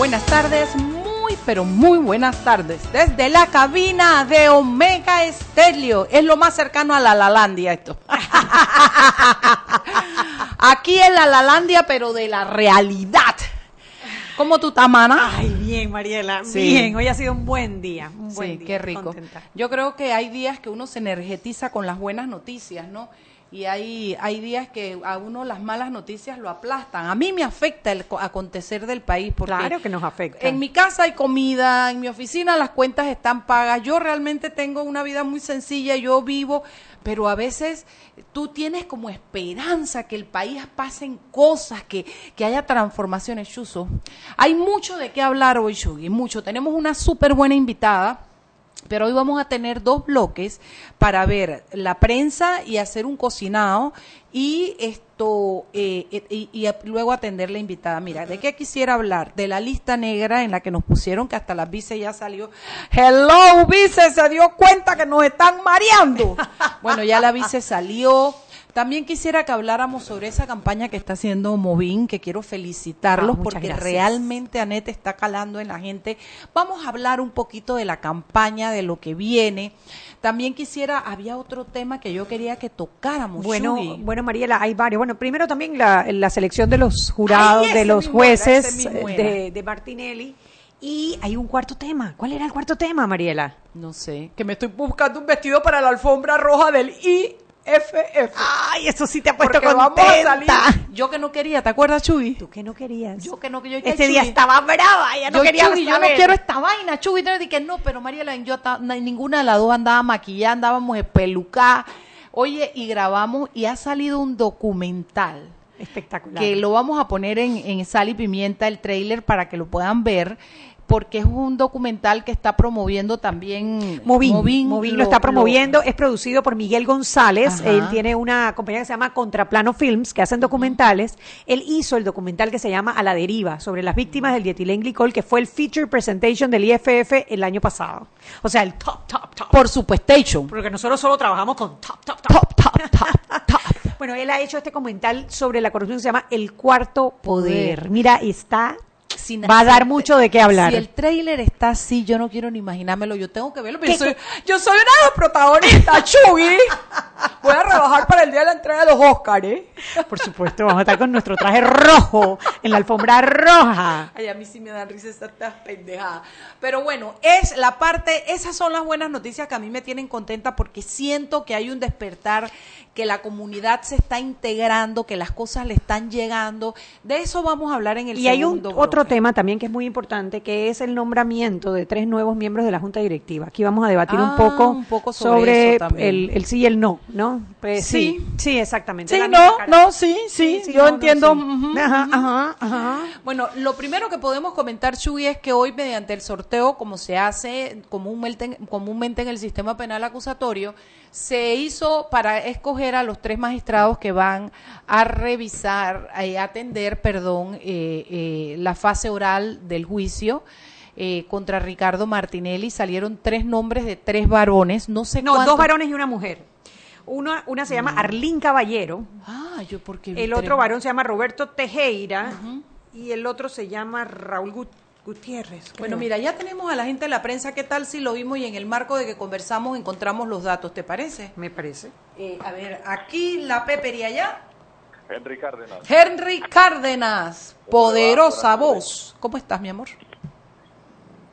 Buenas tardes, muy pero muy buenas tardes. Desde la cabina de Omega Estéreo. Es lo más cercano a la Lalandia esto. Aquí es la Lalandia, pero de la realidad. ¿Cómo tú estás, mana? Ay, bien, Mariela. Bien, hoy ha sido un buen día. Un buen sí, día, qué rico. contenta. Yo creo que hay días que uno se energetiza con las buenas noticias, ¿no? Y hay, hay días que a uno las malas noticias lo aplastan. A mí me afecta el co- acontecer del país porque Claro que nos afecta. en mi casa hay comida, en mi oficina las cuentas están pagas. Yo realmente tengo una vida muy sencilla, yo vivo, pero a veces tú tienes como esperanza que el país pasen cosas, que, que haya transformaciones, Chuso. Hay mucho de qué hablar hoy, Shugi, mucho. Tenemos una súper buena invitada. Pero hoy vamos a tener dos bloques para ver la prensa y hacer un cocinado y esto eh, eh, y, y luego atender la invitada. Mira, ¿de qué quisiera hablar? De la lista negra en la que nos pusieron que hasta la vice ya salió. Hello, vice, se dio cuenta que nos están mareando. bueno, ya la vice salió. También quisiera que habláramos sobre esa campaña que está haciendo Movin, que quiero felicitarlos Ah, porque gracias. realmente Anette está calando en la gente. Vamos a hablar un poquito de la campaña, de lo que viene. También quisiera, había otro tema que yo quería que tocáramos. Bueno, bueno, Mariela, hay varios. Bueno, primero también la, la selección de los jurados, Ay, de los jueces era. de, de Martinelli. Y hay un cuarto tema. ¿Cuál era el cuarto tema, Mariela? no sé, que me estoy buscando un vestido para la alfombra roja del IFF. Ay, eso sí te ha puesto Porque vamos a contenta. salir. Yo que no quería, ¿te acuerdas, Chuy? Tú que no querías. Yo que no que yo Ese día estaba brava, ella no yo, quería yo no quiero esta vaina, Chuy. Entonces dije, no, pero Mariela, yo ninguna de las dos andaba maquillada, andábamos espelucadas. Oye, y grabamos y ha salido un documental Espectacular. que lo vamos a poner en, en Sal y Pimienta, el trailer, para que lo puedan ver, porque es un documental que está promoviendo también Movin, Movin, Movin lo, está promoviendo, es producido por Miguel González, Ajá. él tiene una compañía que se llama Contraplano Films, que hacen documentales, él hizo el documental que se llama A la deriva, sobre las víctimas del dietilenglicol, que fue el feature presentation del IFF el año pasado. O sea, el top, top, top. por supuestation. Porque nosotros solo trabajamos con top, top, top. Top, top, top, top. Bueno, él ha hecho este documental sobre la corrupción que se llama El Cuarto. Poder. Mira, está... Va a dar mucho de qué hablar. Si el trailer está así, yo no quiero ni imaginármelo, yo tengo que verlo. pero ¿Qué- Yo soy, yo soy una de las protagonistas, Chugi. Voy a rebajar para el día de la entrega de los Oscars, ¿eh? Por supuesto, vamos a estar con nuestro traje rojo en la alfombra roja. Ay, a mí sí me dan risa estas pendejadas. Pero bueno, es la parte, esas son las buenas noticias que a mí me tienen contenta porque siento que hay un despertar, que la comunidad se está integrando, que las cosas le están llegando. De eso vamos a hablar en el Y hay un segundo otro tema también que es muy importante, que es el nombramiento de tres nuevos miembros de la Junta Directiva. Aquí vamos a debatir Ah, un poco, un poco sobre eso también. el, el sí y el no, ¿no? Pues sí, Sí. sí, exactamente. Sí, no, no, sí, sí, yo no, no, entiendo. sí. Ajá, ajá, ajá. Bueno, lo primero que podemos comentar, Chuy, es que hoy mediante el sorteo, como se hace comúnmente, comúnmente en el sistema penal acusatorio, se hizo para escoger a los tres magistrados que van a revisar, eh, atender, perdón, eh, eh, la fase oral del juicio. eh, contra Ricardo Martinelli. Salieron tres nombres de tres varones, no sé No, dos varones y una mujer. Una, una se llama Arlín Caballero, Ah, yo porque el otro varón se llama Roberto Tejera y el otro se llama Raúl Gut- Gutiérrez. Bueno, creo. mira, ya tenemos a la gente de la prensa. ¿Qué tal si lo vimos y en el marco de que conversamos encontramos los datos? ¿Te parece? Me parece. Eh, a ver, aquí la Pepe y allá. Henry Cárdenas. Henry Cárdenas, poderosa voz. ¿Cómo estás, mi amor?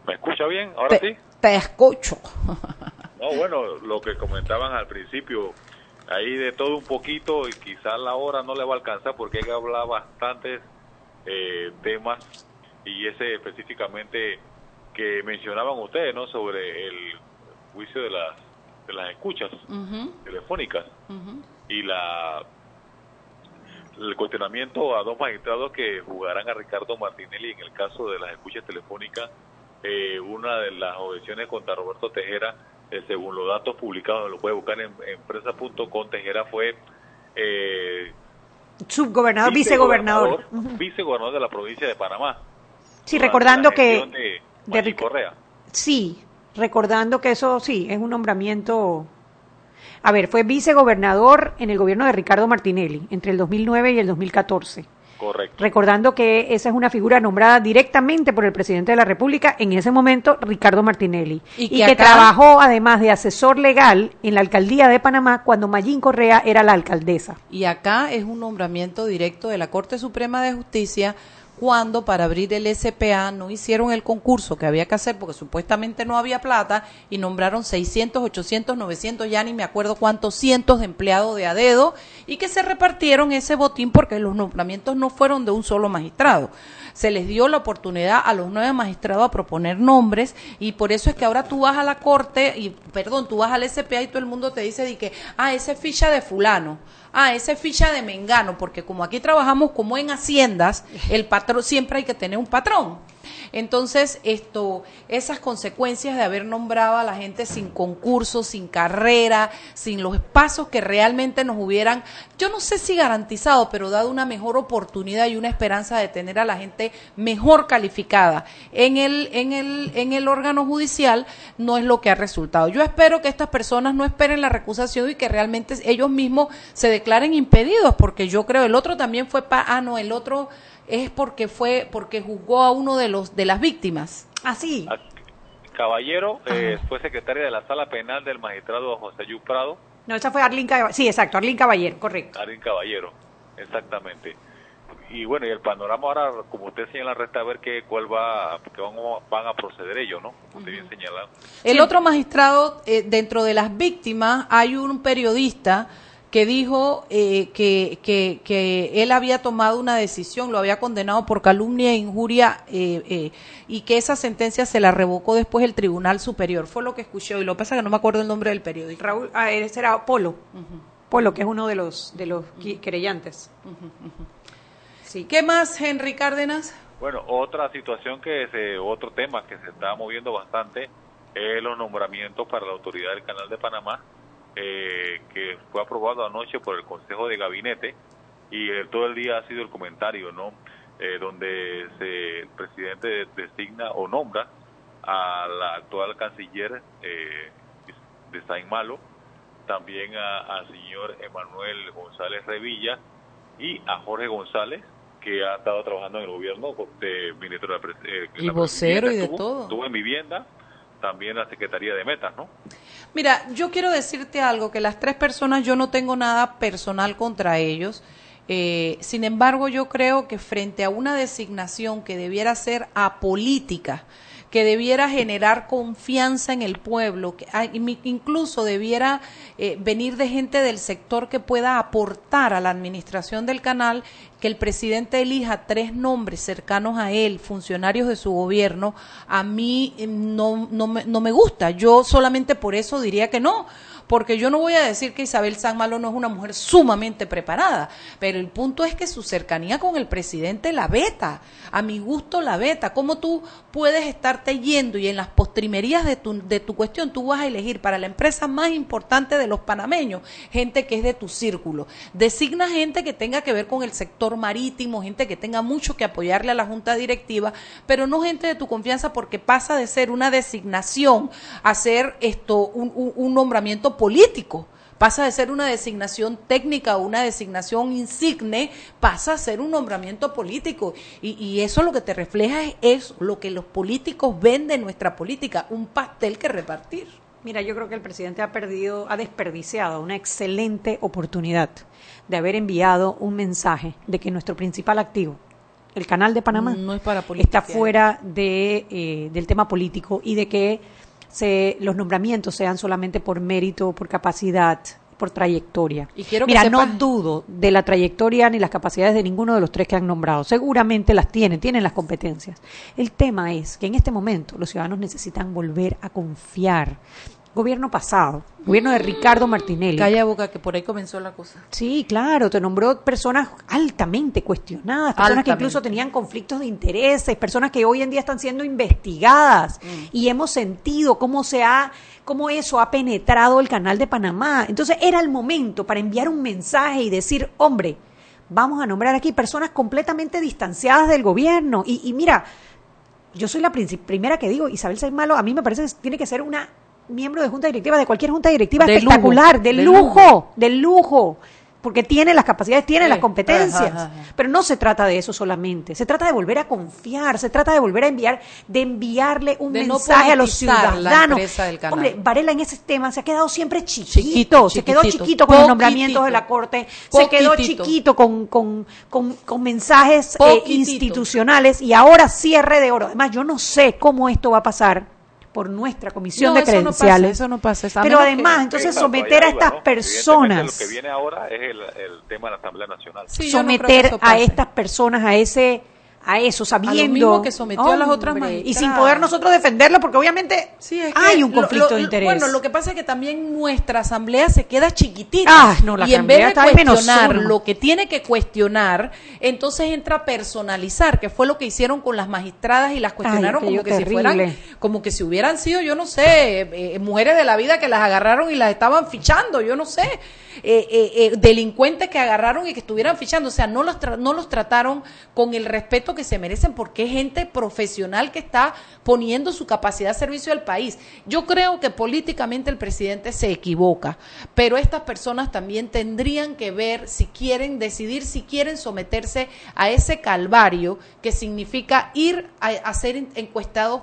¿Me escucha bien? Ahora te, sí. te escucho. No, bueno, lo que comentaban al principio, ahí de todo un poquito y quizás la hora no le va a alcanzar porque hay que hablar bastantes eh, temas y ese específicamente que mencionaban ustedes, ¿no? Sobre el juicio de las de las escuchas telefónicas y la el cuestionamiento a dos magistrados que jugarán a Ricardo Martinelli en el caso de las escuchas telefónicas. Eh, una de las objeciones contra Roberto Tejera, eh, según los datos publicados, lo puede buscar en empresa.com, Tejera fue eh, Subgobernador, vicegobernador. Vicegobernador de la provincia de Panamá. Sí, durante recordando la que... de Correa. Sí, recordando que eso sí, es un nombramiento... A ver, fue vicegobernador en el gobierno de Ricardo Martinelli entre el 2009 y el 2014. Correcto. Recordando que esa es una figura nombrada directamente por el presidente de la República, en ese momento, Ricardo Martinelli. Y Y, que que, acá- trabajó además de asesor legal en la alcaldía de Panamá cuando Mayín Correa era la alcaldesa. Y acá es un nombramiento directo de la Corte Suprema de Justicia cuando para abrir el SPA no hicieron el concurso que había que hacer porque supuestamente no había plata y nombraron 600, 800, 900, ya ni me acuerdo cuántos cientos de empleados de a dedo y que se repartieron ese botín porque los nombramientos no fueron de un solo magistrado. Se les dio la oportunidad a los nueve magistrados a proponer nombres y por eso es que ahora tú vas a la corte y, perdón, tú vas al SPA y todo el mundo te dice de que, ah, esa es ficha de fulano ah, esa es ficha de Mengano, porque como aquí trabajamos como en haciendas, el patrón, siempre hay que tener un patrón. Entonces, esto, esas consecuencias de haber nombrado a la gente sin concurso, sin carrera, sin los espacios que realmente nos hubieran, yo no sé si garantizado, pero dado una mejor oportunidad y una esperanza de tener a la gente mejor calificada en el, en el, en el órgano judicial, no es lo que ha resultado. Yo espero que estas personas no esperen la recusación y que realmente ellos mismos se declaren impedidos, porque yo creo el otro también fue, pa ah, no, el otro es porque fue, porque juzgó a uno de los, de las víctimas. Así. A- Caballero eh, fue secretaria de la sala penal del magistrado José Yu Prado, No, esa fue Arlín Caballero. Sí, exacto, Arlín Caballero, correcto. Karin Caballero, exactamente. Y bueno, y el panorama ahora, como usted señala, resta ver que cuál va, que van, a- van a proceder ellos, ¿no? Como usted bien señala. El otro magistrado, eh, dentro de las víctimas, hay un periodista que dijo eh, que, que, que él había tomado una decisión, lo había condenado por calumnia e injuria eh, eh, y que esa sentencia se la revocó después el Tribunal Superior. Fue lo que escuché y lo que pasa es que no me acuerdo el nombre del periódico. Raúl, ah, ese era Polo. Polo, que es uno de los, de los querellantes. Sí. ¿Qué más, Henry Cárdenas? Bueno, otra situación que se, otro tema que se está moviendo bastante es los nombramientos para la autoridad del Canal de Panamá, eh, que fue aprobado anoche por el Consejo de Gabinete y eh, todo el día ha sido el comentario, ¿no? Eh, donde se, el presidente designa o nombra a la actual canciller eh, de Saint Malo, también al señor Emanuel González Revilla y a Jorge González, que ha estado trabajando en el gobierno de ministro de la eh, Y la vocero y de todo. Estuvo en vivienda, también la Secretaría de Metas, ¿no? Mira, yo quiero decirte algo, que las tres personas yo no tengo nada personal contra ellos. Eh, sin embargo, yo creo que frente a una designación que debiera ser apolítica, que debiera generar confianza en el pueblo, que mi- incluso debiera eh, venir de gente del sector que pueda aportar a la administración del canal, que el presidente elija tres nombres cercanos a él, funcionarios de su gobierno, a mí eh, no, no, me, no me gusta. Yo solamente por eso diría que no porque yo no voy a decir que Isabel San Malo no es una mujer sumamente preparada, pero el punto es que su cercanía con el presidente la veta, a mi gusto la veta. ¿Cómo tú puedes estarte yendo y en las postrimerías de tu, de tu cuestión tú vas a elegir para la empresa más importante de los panameños gente que es de tu círculo? Designa gente que tenga que ver con el sector marítimo, gente que tenga mucho que apoyarle a la junta directiva, pero no gente de tu confianza porque pasa de ser una designación a ser esto un, un- un nombramiento político. Pasa de ser una designación técnica o una designación insigne, pasa a ser un nombramiento político. Y, y eso lo que te refleja es, es lo que los políticos ven de nuestra política, un pastel que repartir. Mira, yo creo que el presidente ha perdido, ha desperdiciado una excelente oportunidad de haber enviado un mensaje de que nuestro principal activo, el canal de Panamá, No es para está politiquear. fuera de, eh, del tema político y de que se, los nombramientos sean solamente por mérito, por capacidad, por trayectoria. Y quiero que Mira, no dudo de la trayectoria ni las capacidades de ninguno de los tres que han nombrado. Seguramente las tienen, tienen las competencias. El tema es que en este momento los ciudadanos necesitan volver a confiar gobierno pasado, gobierno de Ricardo Martinelli. Calla boca, que por ahí comenzó la cosa. Sí, claro, te nombró personas altamente cuestionadas, personas que incluso tenían conflictos de intereses, personas que hoy en día están siendo investigadas Mm. y hemos sentido cómo se ha cómo eso ha penetrado el canal de Panamá. Entonces era el momento para enviar un mensaje y decir, hombre, vamos a nombrar aquí personas completamente distanciadas del gobierno. Y, y mira, yo soy la primera que digo, Isabel Malo, a mí me parece que tiene que ser una miembro de junta directiva, de cualquier junta directiva De lujo, espectacular, de, de lujo, lujo. de lujo, porque tiene las capacidades, tiene Sí, las competencias. ajá, ajá. Pero no se trata de eso solamente, se trata de volver a confiar, se trata de volver a enviar, de enviarle un De no mensaje a los ciudadanos. Hombre, Varela en ese tema se ha quedado siempre chiquito, Chiquito, se quedó chiquito con los nombramientos de la Corte, se quedó chiquito con, con, con, con mensajes eh, institucionales y ahora cierre de oro. Además, yo no sé cómo esto va a pasar por nuestra comisión No, de eso no pasa, credenciales. eso no pasa, Pero menos que- además, entonces someter a estas ¿no? Personas Lo que viene ahora es el, el tema de la Asamblea Nacional. Sí, no someter eso a estas personas a ese a eso sabiendo mismo que sometió a las otras Hombre, y magistradas. sin poder nosotros defenderlo porque obviamente Sí, es que hay un conflicto lo- de interés Bueno, lo que pasa es que también nuestra asamblea se queda chiquitita. Ah, no, la y en vez de cuestionar lo que tiene que cuestionar, entonces entra a personalizar, que fue lo que hicieron con las magistradas y las cuestionaron como que si fueran, como que si hubieran sido, yo no sé, eh, eh, mujeres de la vida que las agarraron y las estaban fichando, yo no sé. Eh, eh, eh, delincuentes que agarraron y que estuvieran fichando, o sea, no los, tra- no los trataron con el respeto que se merecen porque es gente profesional que está poniendo su capacidad de servicio al país. Yo creo que políticamente el presidente se equivoca, pero estas personas también tendrían que ver si quieren decidir, si quieren someterse a ese calvario que significa ir a, a ser en- encuestados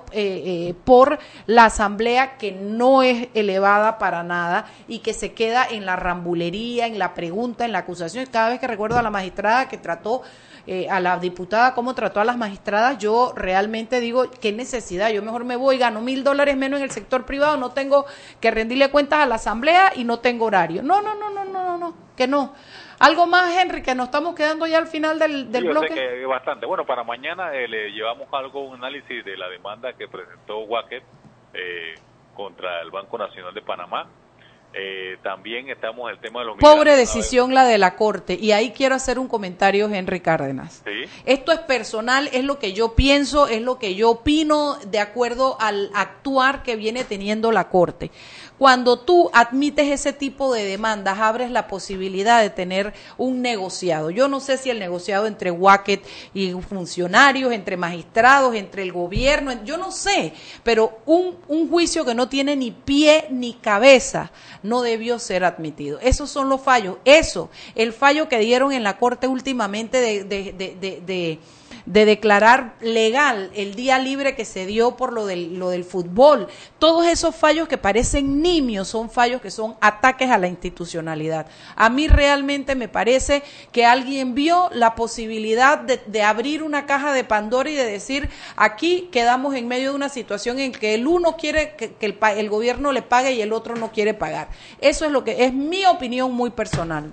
por la asamblea que no es elevada para nada y que se queda en la rambulería, en la pregunta, en la acusación. Cada vez que recuerdo a la magistrada que trató eh, a la diputada cómo trató a las magistradas, yo realmente digo, qué necesidad, yo mejor me voy, gano mil dólares menos en el sector privado, no tengo que rendirle cuentas a la asamblea y no tengo horario. No, no, no, no, no, no, no, que no. Algo más, Henry, que nos estamos quedando ya al final del, del Sí, yo bloque. sé que es bastante. Bueno, para mañana eh, le llevamos algo, un análisis de la demanda que presentó Wacker eh, contra el Banco Nacional de Panamá. Eh, también estamos en el tema de los Pobre decisión la de la Corte. Y ahí quiero hacer un comentario, Henry Cárdenas. Sí. Esto es personal, es lo que yo pienso, es lo que yo opino de acuerdo al actuar que viene teniendo la Corte. Cuando tú admites ese tipo de demandas, abres la posibilidad de tener un negociado. Yo no sé si el negociado entre Wacket y funcionarios, entre magistrados, entre el gobierno, yo no sé, pero un, un juicio que no tiene ni pie ni cabeza no debió ser admitido. Esos son los fallos. Eso, el fallo que dieron en la Corte últimamente de, de, de, de, de de declarar legal el día libre que se dio por lo del, lo del fútbol. Todos esos fallos que parecen nimios son fallos que son ataques a la institucionalidad. A mí realmente me parece que alguien vio la posibilidad de, abrir una caja de Pandora y de decir, aquí quedamos en medio de una situación en que el uno quiere que, el, el gobierno le pague y el otro no quiere pagar. Eso es lo que es mi opinión muy personal.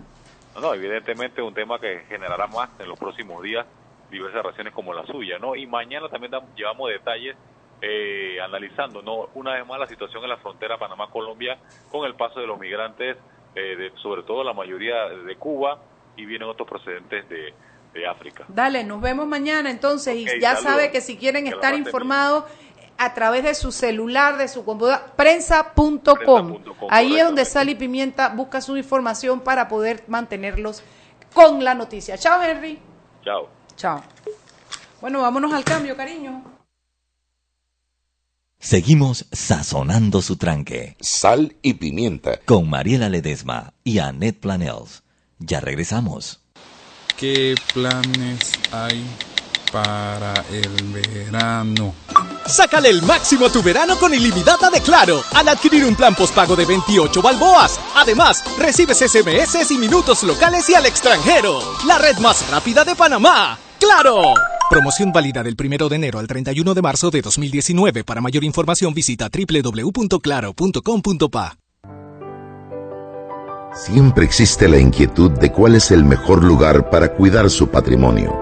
No, evidentemente un tema que generará más en los próximos días diversas reacciones como la suya, ¿no? Y mañana también llevamos detalles eh, analizando, ¿no? Una vez más la situación en la frontera Panamá-Colombia con el paso de los migrantes, eh, de, sobre todo la mayoría de Cuba y vienen otros procedentes de, de África. Dale, nos vemos mañana entonces y ya saludos. sabe que si quieren Que estar informados a través de su celular, de su computadora, prensa.com. Prensa.com, Ahí es donde. Sal y Pimienta busca su información para poder mantenerlos con la noticia. Chao, Henry. Chao. Chao. Bueno, vámonos al cambio, cariño. Seguimos sazonando su tranque Sal y pimienta. con Mariela Ledesma y Annette Planels. Ya regresamos. ¿Qué planes hay para el verano? Sácale el máximo a tu verano con ilimitada de Claro al adquirir un plan postpago de 28 balboas. Además, recibes SMS y minutos locales y al extranjero. La red más rápida de Panamá. ¡Claro! Promoción válida del 1 de enero al 31 de marzo de 2019. Para mayor información visita www.claro.com.pa. Siempre existe la inquietud de cuál es el mejor lugar para cuidar su patrimonio.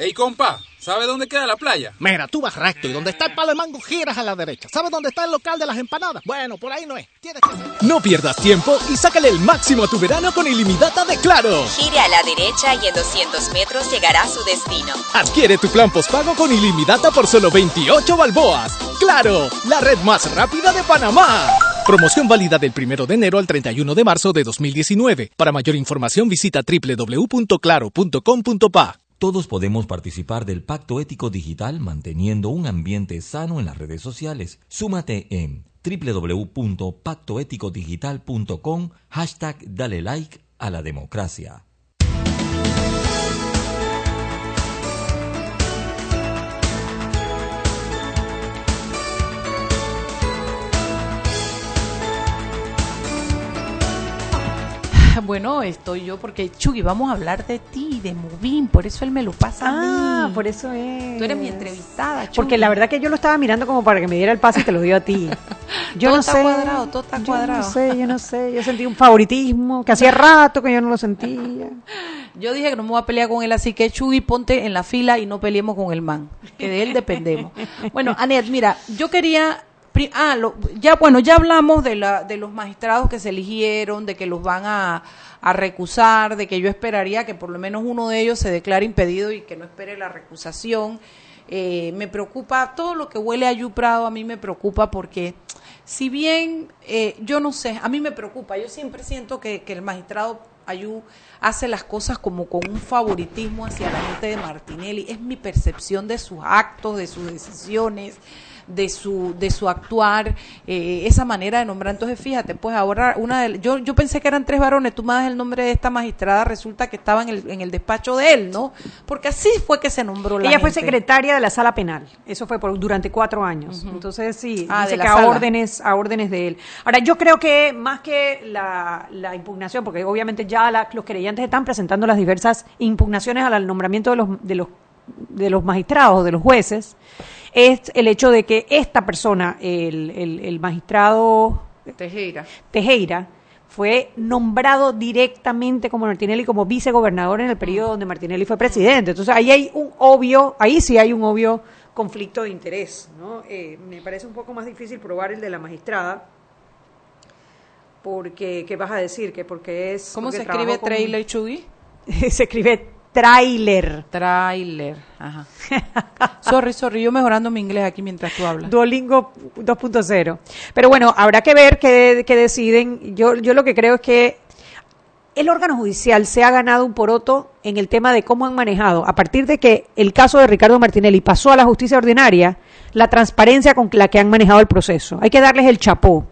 Ey, compa, ¿sabe dónde queda la playa? Mira, tú vas recto y donde está el palo de mango giras a la derecha. ¿Sabes dónde está el local de las empanadas? Bueno, por ahí no es. Tienes que... No pierdas tiempo y sácale el máximo a tu verano con ilimitada de Claro. Gire a la derecha y en 200 metros llegará a su destino. Adquiere tu plan postpago con ilimitada por solo 28 balboas. Claro, la red más rápida de Panamá. Promoción válida del 1 de enero al 31 de marzo de 2019. Para mayor información visita www.claro.com.pa. Todos podemos participar del Pacto Ético Digital manteniendo un ambiente sano en las redes sociales. Súmate en www.pactoeticodigital.com hashtag dale like a la democracia. Bueno, estoy yo porque Chugi, vamos a hablar de ti, de Movin, por eso él me lo pasa a Ah, mí. por eso es. Tú eres mi entrevistada, Chugi. Porque la verdad que yo lo estaba mirando como para que me diera el pase y te lo dio a ti. Yo Todo no está sé. cuadrado, todo está yo cuadrado. no sé, yo no sé. Yo sentí un favoritismo que hacía rato que yo no lo sentía. Yo dije que no me voy a pelear con él, así que Chugi, ponte en la fila y no peleemos con el man, que de él dependemos. Bueno, Anet, mira, yo quería... Ah, lo- ya bueno, ya hablamos de, la, de los magistrados que se eligieron, de que los van a, a recusar, de que yo esperaría que por lo menos uno de ellos se declare impedido y que no espere la recusación. Eh, me preocupa, todo lo que huele a Yu Prado a mí me preocupa porque si bien eh, yo no sé, a mí me preocupa, yo siempre siento que, que el magistrado Ayú hace las cosas como con un favoritismo hacia la gente de Martinelli, es mi percepción de sus actos, de sus decisiones, de su de su actuar, eh, esa manera de nombrar. Entonces, fíjate, pues ahora una de, yo yo pensé que eran tres varones, tú me das el nombre de esta magistrada, resulta que estaba en el, en el despacho de él, ¿no? Porque así fue que se nombró la Ella fue secretaria de la sala penal. Eso fue por, durante cuatro años. Entonces, sí, Ah, dice que a órdenes, a órdenes de él. Ahora, yo creo que más que la, la impugnación, porque obviamente ya la- los querellantes están presentando las diversas impugnaciones al nombramiento de los, de los, de los magistrados, de los jueces, es el hecho de que esta persona, el, el, el magistrado Tejera. Tejera fue nombrado directamente como Martinelli como vicegobernador en el periodo donde Martinelli fue presidente. Entonces ahí hay un obvio, ahí sí hay un obvio conflicto de interés. ¿no? Eh, me parece un poco más difícil probar el de la magistrada. Porque, ¿qué vas a decir? Que porque es... ¿Cómo porque se escribe con- trailer, Chugi? se escribe trailer. Trailer, ajá. sorry, sorry, yo mejorando mi inglés aquí mientras tú hablas. Duolingo 2.0. Pero bueno, habrá que ver qué, qué deciden. Yo, yo lo que creo es que el órgano judicial se ha ganado un poroto en el tema de cómo han manejado, a partir de que el caso de Ricardo Martinelli pasó a la justicia ordinaria, la transparencia con la que han manejado el proceso. Hay que darles el chapó.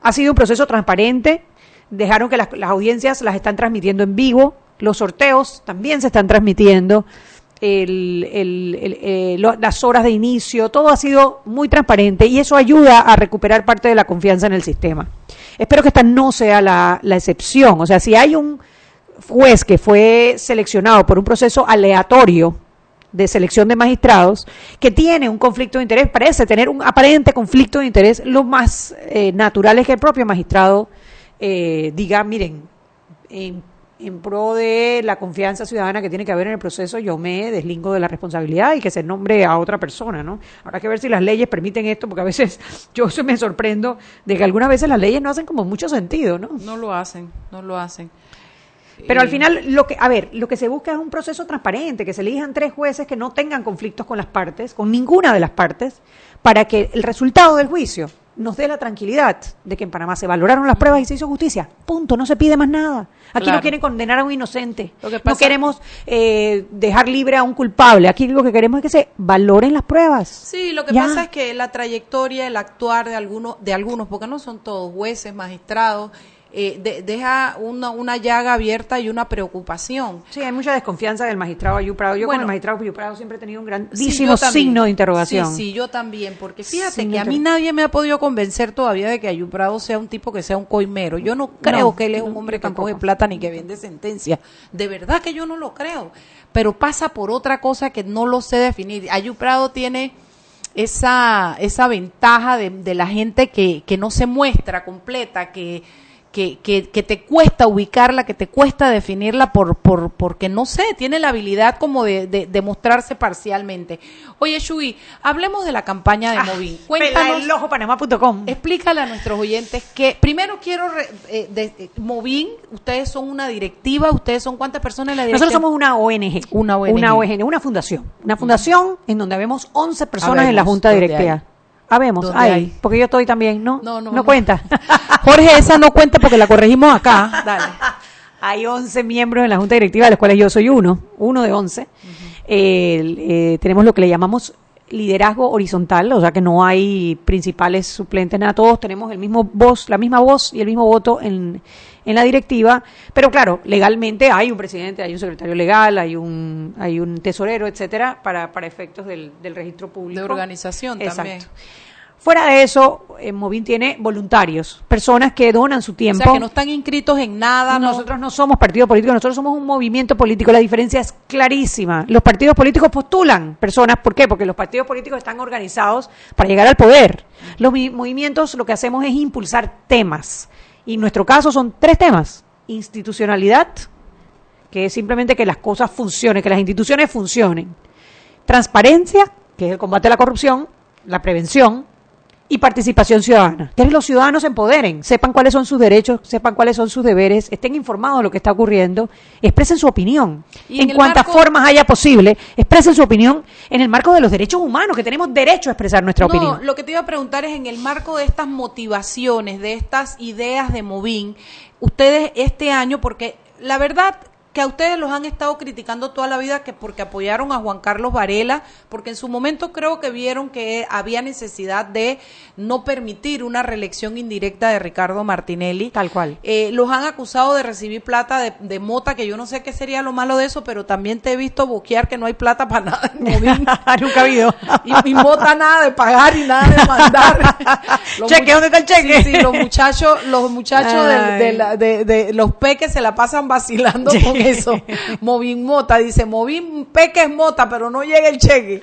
Ha sido un proceso transparente, dejaron que las, las audiencias las están transmitiendo en vivo, los sorteos también se están transmitiendo, el- el- eh, lo- las horas de inicio, todo ha sido muy transparente y eso ayuda a recuperar parte de la confianza en el sistema. Espero que esta no sea la, la excepción, o sea, si hay un juez que fue seleccionado por un proceso aleatorio, de selección de magistrados que tiene un conflicto de interés, parece tener un aparente conflicto de interés, lo más eh, natural es que el propio magistrado eh, diga, miren, en, en pro de la confianza ciudadana que tiene que haber en el proceso, yo me deslingo de la responsabilidad y que se nombre a otra persona, ¿no? Habrá que ver si las leyes permiten esto, porque a veces yo me sorprendo de que algunas veces las leyes no hacen como mucho sentido, ¿no? No lo hacen, no lo hacen. Pero al Eh, final, lo que, a ver, lo que se busca es un proceso transparente, que se elijan tres jueces que no tengan conflictos con las partes, con ninguna de las partes, para que el resultado del juicio nos dé la tranquilidad de que en Panamá se valoraron las pruebas y se hizo justicia. Punto, no se pide más nada. Aquí Claro. no quieren condenar a un inocente. Lo que No queremos eh, dejar libre a un culpable. Aquí lo que queremos es que se valoren las pruebas. Sí, lo que Ya. pasa es que la trayectoria, el actuar de algunos, de algunos, porque no son todos jueces, magistrados, eh, de- deja una, una llaga abierta y una preocupación. Sí, hay mucha desconfianza del magistrado Ayú Prado. Yo con Bueno. el magistrado Ayú Prado siempre he tenido un Sí, grandísimo signo de interrogación. Sí, sí, yo también, porque fíjate Signo que a mí nadie me ha podido convencer todavía de que Ayú Prado sea un tipo que sea un coimero. Yo no creo No, que él es un hombre que coge plata ni que vende sentencia. De verdad que yo no lo creo. Pero pasa por otra cosa que no lo sé definir. Ayú Prado tiene esa, esa ventaja de, de la gente que, que no se muestra completa, que, que, que, que te cuesta ubicarla, que te cuesta definirla por, por, porque no sé, tiene la habilidad como de, de, de mostrarse parcialmente. Oye, Shui, hablemos de la campaña de Movin. Cuéntanos, explícale a nuestros oyentes que, primero quiero, re- eh, de- eh, Movin, ustedes son una directiva, ustedes son cuántas personas en la directiva. Nosotros somos una ONG. Una ONG. Una ONG, una fundación. Una fundación en donde habemos 11 personas en la junta ¿dónde directiva. Habemos, ¿Dónde hay, hay? porque yo estoy también, ¿no? No, no, No no. cuenta. Jorge, esa no cuenta porque la corregimos acá. Dale. hay 11 miembros en la junta directiva, de los cuales yo soy uno, uno de 11. El, eh, tenemos lo que le llamamos liderazgo horizontal, o sea que no hay principales suplentes, nada, todos tenemos el mismo voz, la misma voz y el mismo voto en, en la directiva, pero claro, legalmente hay un presidente, hay un secretario legal, hay un, hay un tesorero, etcétera, para, para efectos del, del registro público. De organización Exacto. también. Fuera de eso, eh, Movin tiene voluntarios, personas que donan su O tiempo. sea, que no están inscritos en nada. no- Nosotros no somos partido político, nosotros somos un movimiento político. La diferencia es clarísima. Los partidos políticos postulan personas, ¿por qué? Porque los partidos políticos están organizados para llegar al poder. Los mi- movimientos lo que hacemos es impulsar temas. Y en nuestro caso son tres temas. Institucionalidad, que es simplemente que las cosas funcionen, que las instituciones funcionen. Transparencia, que es el combate a la corrupción, la prevención, y participación ciudadana. Que los ciudadanos se empoderen, sepan cuáles son sus derechos, sepan cuáles son sus deberes, estén informados de lo que está ocurriendo, expresen su opinión. Y en cuantas marco- formas haya posible, expresen su opinión en el marco de los derechos humanos, que tenemos derecho a expresar nuestra No, opinión. lo que te iba a preguntar es en el marco de estas motivaciones, de estas ideas de Movin, ustedes este año, porque la verdad que a ustedes los han estado criticando toda la vida que porque apoyaron a Juan Carlos Varela, porque en su momento creo que vieron que había necesidad de no permitir una reelección indirecta de Ricardo Martinelli. Tal cual. Eh, los han acusado de recibir plata de, de mota, que yo no sé qué sería lo malo de eso, pero también te he visto boquear que no hay plata para nada. Nunca ha habido. y, y mota nada de pagar y nada de mandar. Los Cheque, much- ¿dónde está el cheque? Sí, sí, los muchachos, los muchachos Ay. de, la- de- de los peques se la pasan vacilando con eso. Movin mota, dice, Movin peques mota, pero no llega el cheque.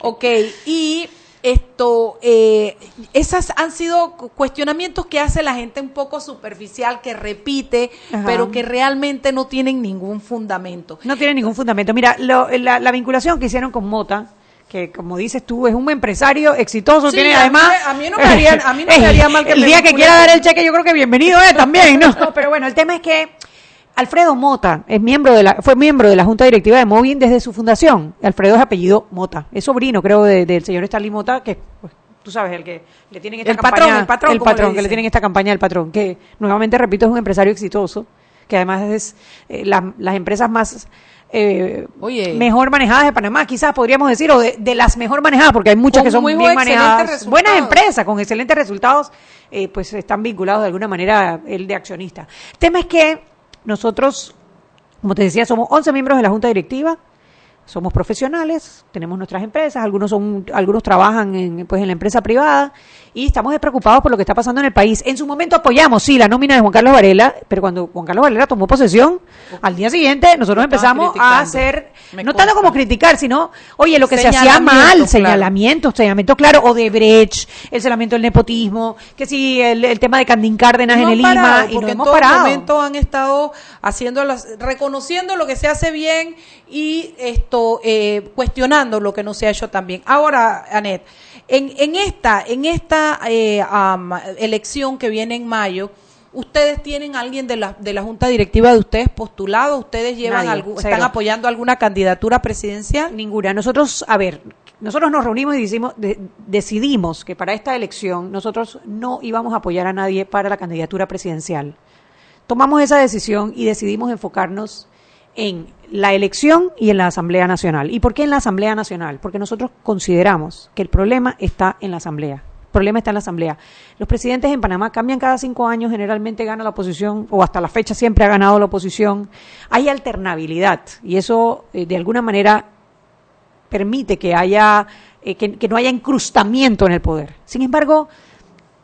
Ok, y esto, eh, esas han sido cu- cuestionamientos que hace la gente un poco superficial, que repite, Ajá. pero que realmente no tienen ningún fundamento. No tiene ningún fundamento. Mira, lo- la, la vinculación que hicieron con Mota, que como dices tú, es un empresario exitoso, Sí, tiene a además... a mí no me haría- a mí no me haría mal que El día que quiera dar el cheque, yo creo que bienvenido es también, ¿no? No, Pero bueno, el tema es que Alfredo Mota es miembro de la, fue miembro de la Junta Directiva de Movin desde su fundación. Alfredo es apellido Mota. Es sobrino, creo, de- del señor Stanley Mota, que pues, tú sabes, el que le tienen esta El patrón, campaña. el patrón, el como le patrón, que le tienen esta campaña del patrón, que nuevamente repito, es un empresario exitoso, que además es eh, la- las empresas más eh, Oye. mejor manejadas de Panamá, quizás podríamos decir, o de, de las mejor manejadas, porque hay muchas Con que son muy bien manejadas. Buenas empresas, con excelentes resultados, eh, pues están vinculados de alguna manera el de accionista. El tema es que nosotros, como te decía, somos 11 miembros de la Junta Directiva, somos profesionales, tenemos nuestras empresas, algunos son, algunos trabajan en, pues en la empresa privada y estamos preocupados por lo que está pasando en el país. En su momento apoyamos, sí, la nómina de Juan Carlos Varela, pero cuando Juan Carlos Varela tomó posesión, al día siguiente nosotros empezamos a hacer, no tanto como criticar, sino, oye, lo que se hacía mal, claro. señalamientos, señalamientos, claro, o de Brecht, el señalamiento del nepotismo, que sí, el, el tema de Candín Cárdenas No en el parado, IMA, y porque no en hemos todo parado. momento han estado haciendo las, reconociendo lo que se hace bien y esto eh, cuestionando lo que no se ha hecho tan bien. Ahora, Anet, en, en esta, en esta eh, am, elección que viene en mayo, ¿Ustedes tienen alguien de la, de la junta directiva de ustedes postulado? ¿Ustedes llevan Nadie, algún, están apoyando alguna candidatura presidencial? Ninguna. Nosotros, a ver, nosotros nos reunimos y decimos, de- decidimos que para esta elección nosotros no íbamos a apoyar a nadie para la candidatura presidencial. Tomamos esa decisión y decidimos enfocarnos en la elección y en la Asamblea Nacional. ¿Y por qué en la Asamblea Nacional? Porque nosotros consideramos que el problema está en la Asamblea. El problema está en la Asamblea. Los presidentes en Panamá cambian cada cinco años, generalmente gana la oposición, o hasta la fecha siempre ha ganado la oposición. Hay alternabilidad y eso, eh, de alguna manera, permite que haya eh, que, que no haya incrustamiento en el poder. Sin embargo,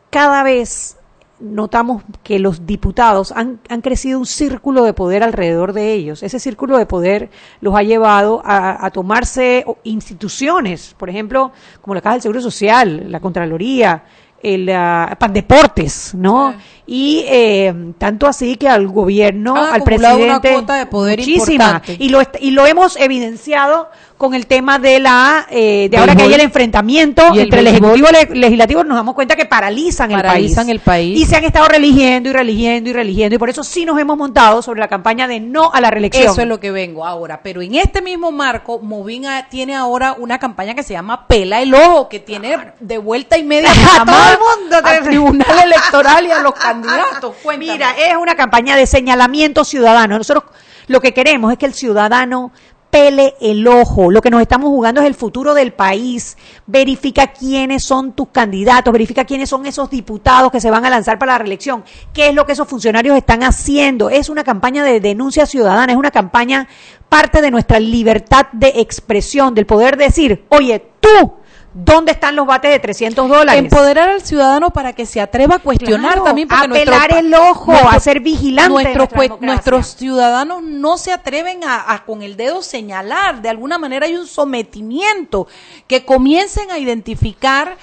cada vez notamos que los diputados han, han crecido un círculo de poder alrededor de ellos. Ese círculo de poder los ha llevado a, a tomarse instituciones, por ejemplo, como la Caja del Seguro Social, la Contraloría, el ah, Pandeportes, ¿no? Y eh, tanto así que al gobierno, Han al acumulado una presidente, cuota de poder muchísima. importante. Y lo, y lo hemos evidenciado con el tema de la eh, de ahora que hay el enfrentamiento el entre el ejecutivo y el legislativo nos damos cuenta que paralizan, Paralizan el el país. y se han estado religiendo y religiendo y religiendo y por eso sí nos hemos montado sobre la campaña de no a la reelección Eso es lo que vengo ahora. Pero en este mismo marco, Movin tiene ahora una campaña que se llama Pela el Ojo, que tiene de vuelta y media A todo el mundo al Tribunal Electoral y a los candidatos. Cuéntame. Mira, es una campaña de señalamiento ciudadano. Nosotros lo que queremos es que el ciudadano pele el ojo. Lo que nos estamos jugando es el futuro del país. Verifica quiénes son tus candidatos, verifica quiénes son esos diputados que se van a lanzar para la reelección, qué es lo que esos funcionarios están haciendo. Es una campaña de denuncia ciudadana, es una campaña parte de nuestra libertad de expresión, del poder decir, oye, tú, ¿dónde están los bates de 300 dólares? Empoderar al ciudadano para que se atreva a cuestionar Claro, también. Porque a nuestro pelar pa- el ojo, nuestro- a ser vigilante nuestros nuestros ciudadanos no se atreven a, a con el dedo señalar. De alguna manera hay un sometimiento. Que comiencen a identificar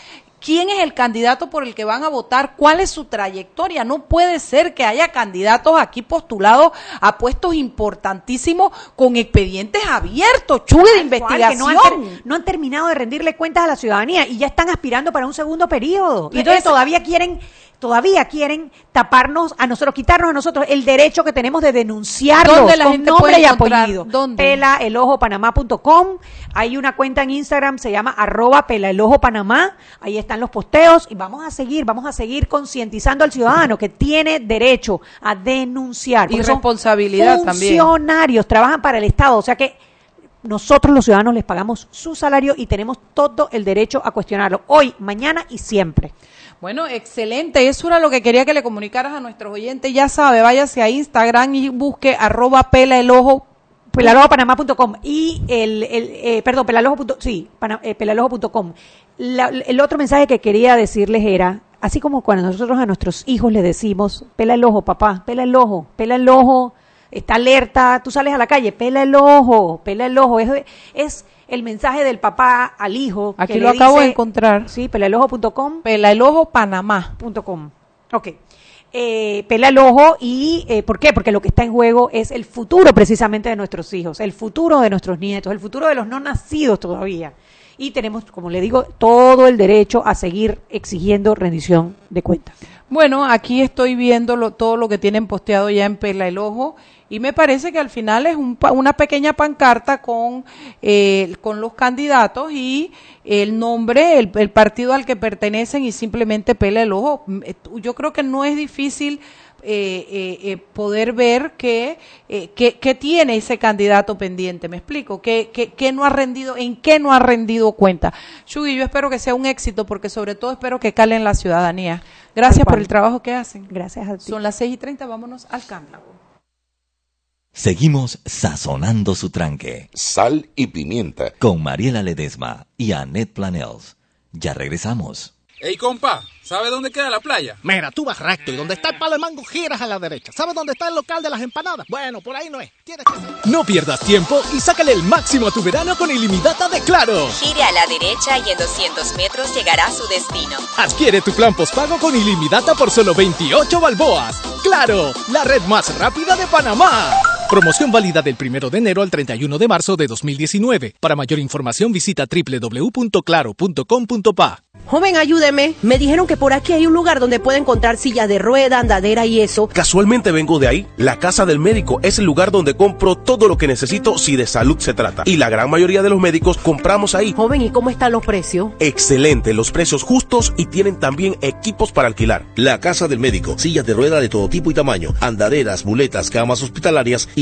quién es el candidato por el que van a votar, cuál es su trayectoria. No puede ser que haya candidatos aquí postulados a puestos importantísimos con expedientes abiertos, chugue de investigación. no, han no han terminado de rendirle cuentas a la ciudadanía y ya están aspirando para un segundo periodo. Y entonces todavía quieren todavía quieren taparnos a nosotros, quitarnos a nosotros el derecho que tenemos de denunciarlos ¿Dónde la con gente nombre puede y apellido. ¿Dónde? Pelaelojopanamá.com. Hay una cuenta en Instagram, se llama arroba pelaelojopanamá. Ahí están los posteos y vamos a seguir, vamos a seguir concientizando al ciudadano que tiene derecho a denunciar. Y responsabilidad también. Funcionarios, trabajan para el Estado, o sea que nosotros los ciudadanos les pagamos su salario y tenemos todo el derecho a cuestionarlo, hoy, mañana y siempre. Bueno, excelente. Eso era lo que quería que le comunicaras a nuestros oyentes. Ya sabe, váyase a Instagram y busque arroba pela el ojo. Pelalojopanamá.com y el, el eh, perdón, pelalojo. Sí, pana- eh, pelalojo.com. La- el otro mensaje que quería decirles era, así como cuando nosotros a nuestros hijos les decimos, pela el ojo, papá, pela el ojo, pela el ojo, está alerta, tú sales a la calle, pela el ojo, pela el ojo. Es, es el mensaje del papá al hijo. Aquí que lo le acabo de encontrar. Sí, pelaelojo.com. Pela el ojo Panamá. Punto com. Ok. Eh, pela el ojo y eh, ¿por qué? Porque lo que está en juego es el futuro precisamente de nuestros hijos, el futuro de nuestros nietos, el futuro de los no nacidos todavía. Y tenemos, como le digo, todo el derecho a seguir exigiendo rendición de cuentas. Bueno, aquí estoy viendo lo- todo lo que tienen posteado ya en Pela el Ojo y me parece que al final es un una pequeña pancarta con, eh, con los candidatos y el nombre, el, el partido al que pertenecen y simplemente Pela el Ojo. Mm, eh, Yo creo que no es difícil eh, eh, eh, poder ver que tiene ese candidato pendiente, me explico, que no ha rendido, en qué no ha rendido cuenta. Shugi, yo espero que sea un éxito porque sobre todo espero que cale en la ciudadanía. Gracias por el trabajo que hacen. Gracias a ti. Son las 6 y 30, vámonos al cambio. Seguimos sazonando su tranque. Sal y pimienta. Con Mariela Ledesma y Annette Planels. Ya regresamos. Ey, compa, ¿sabe dónde queda la playa? Mira, tú vas recto y donde está el palo de mango giras a la derecha. ¿Sabes dónde está el local de las empanadas? Bueno, por ahí no es. Tienes que... No pierdas tiempo y sácale el máximo a tu verano con ilimitada de Claro. Gire a la derecha y en 200 metros llegará a su destino. Adquiere tu plan postpago con ilimitada por solo 28 balboas. Claro, la red más rápida de Panamá. Promoción válida del 1 de enero al 31 de marzo de 2019. Para mayor información visita www.claro.com.pa. Joven, ayúdeme. Me dijeron que por aquí hay un lugar donde puede encontrar silla de rueda, andadera y eso. Casualmente vengo de ahí. La casa del médico es el lugar donde compro todo lo que necesito si de salud se trata. Y la gran mayoría de los médicos compramos ahí. Joven, ¿y cómo están los precios? Excelente, los precios justos y tienen también equipos para alquilar. La casa del médico, sillas de rueda de todo tipo y tamaño, andaderas, muletas, camas hospitalarias y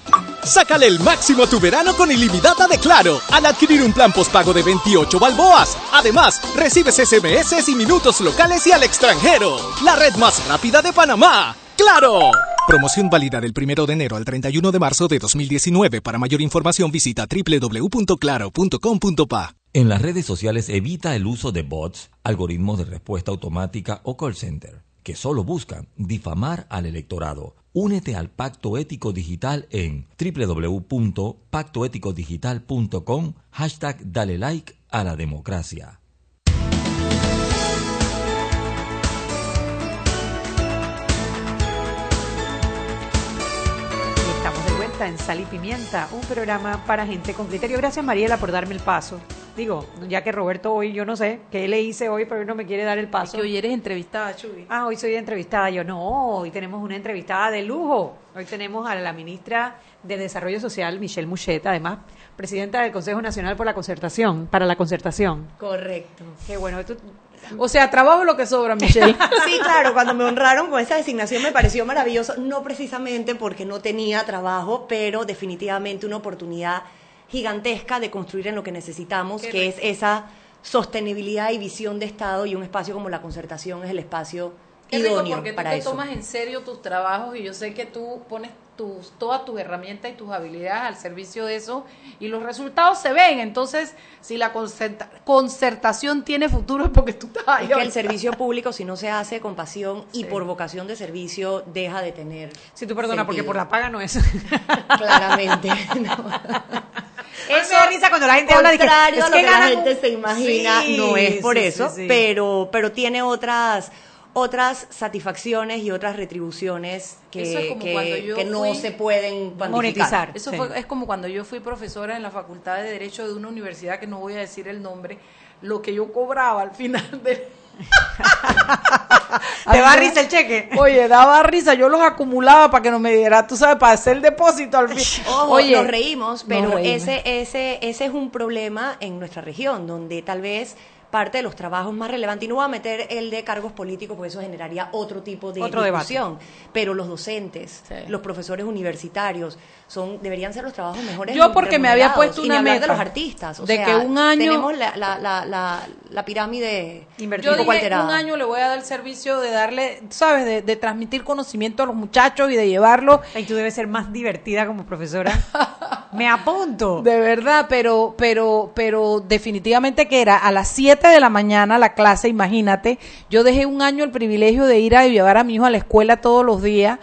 Sácale el máximo a tu verano con ilimitada de Claro al adquirir un plan postpago de 28 balboas. Además, recibes SMS y minutos locales y al extranjero. La red más rápida de Panamá. ¡Claro! Promoción válida del 1 de enero al 31 de marzo de 2019. Para mayor información visita www.claro.com.pa. En las redes sociales evita el uso de bots, algoritmos de respuesta automática o call center, que solo buscan difamar al electorado. Únete al Pacto Ético Digital en www.pactoeticodigital.com hashtag dale like a la democracia. En Sal y Pimienta, un programa para gente con criterio. Gracias Mariela por darme el paso. Digo, ya que Roberto hoy, yo no sé qué le hice hoy, pero él no me quiere dar el paso. que hoy eres entrevistada, Chuy. Ah, hoy soy entrevistada. Yo no, hoy tenemos una entrevistada de lujo. Hoy tenemos a la ministra de Desarrollo Social, Michelle Mucheta, además presidenta del Consejo Nacional por la Concertación, para la Concertación. Correcto. Qué bueno. Tú, O sea, trabajo lo que sobra, Michelle. Sí, claro, cuando me honraron con esa designación me pareció maravilloso, no precisamente porque no tenía trabajo, pero definitivamente una oportunidad gigantesca de construir en lo que necesitamos, Qué que es rico. esa sostenibilidad y visión de Estado y un espacio como la concertación es el espacio Qué rico idóneo porque tú para te eso. tomas en serio tus trabajos y yo sé que tú pones tus, todas tus herramientas y tus habilidades al servicio de eso y los resultados se ven. Entonces, si la concerta- concertación tiene futuro es porque tú estás ahí. Es que el servicio público, si no se hace con pasión y por vocación de servicio, deja de tener. Si tú perdonas, porque por la paga no es. Claramente. Eso me da risa cuando la gente habla de que, a lo la gente un- se imagina, Sí, no es por sí, eso, sí, sí. pero pero tiene otras otras satisfacciones y otras retribuciones que, es que- no se pueden cuantificar. Eso fue, es como cuando yo fui profesora en la Facultad de Derecho de una universidad que no voy a decir el nombre, lo que yo cobraba al final de... ¿Te da risa el cheque? Oye, daba risa, yo los acumulaba para que no me diera, tú sabes, para hacer el depósito al fin. Ojo, Oye, nos reímos, pero nos reímos. ese ese ese es un problema en nuestra región donde tal vez parte de los trabajos más relevantes. Y no voy a meter el de cargos políticos, porque eso generaría otro tipo de Otro debate. discusión. Pero los docentes, Sí. los profesores universitarios, son deberían ser los trabajos mejores Yo porque me había puesto Y una hablar meta de los artistas. O de sea, que un año- Tenemos la, la, la, la, la pirámide Yo un poco dije, alterada. un año le voy a dar el servicio de darle, ¿sabes? De, de transmitir conocimiento a los muchachos y de llevarlo. Y tú debes ser más divertida como profesora. Me apunto. De verdad, pero, pero, pero definitivamente que era a las 7 de la mañana la clase, imagínate. Yo dejé un año el privilegio de ir a llevar a mi hijo a la escuela todos los días.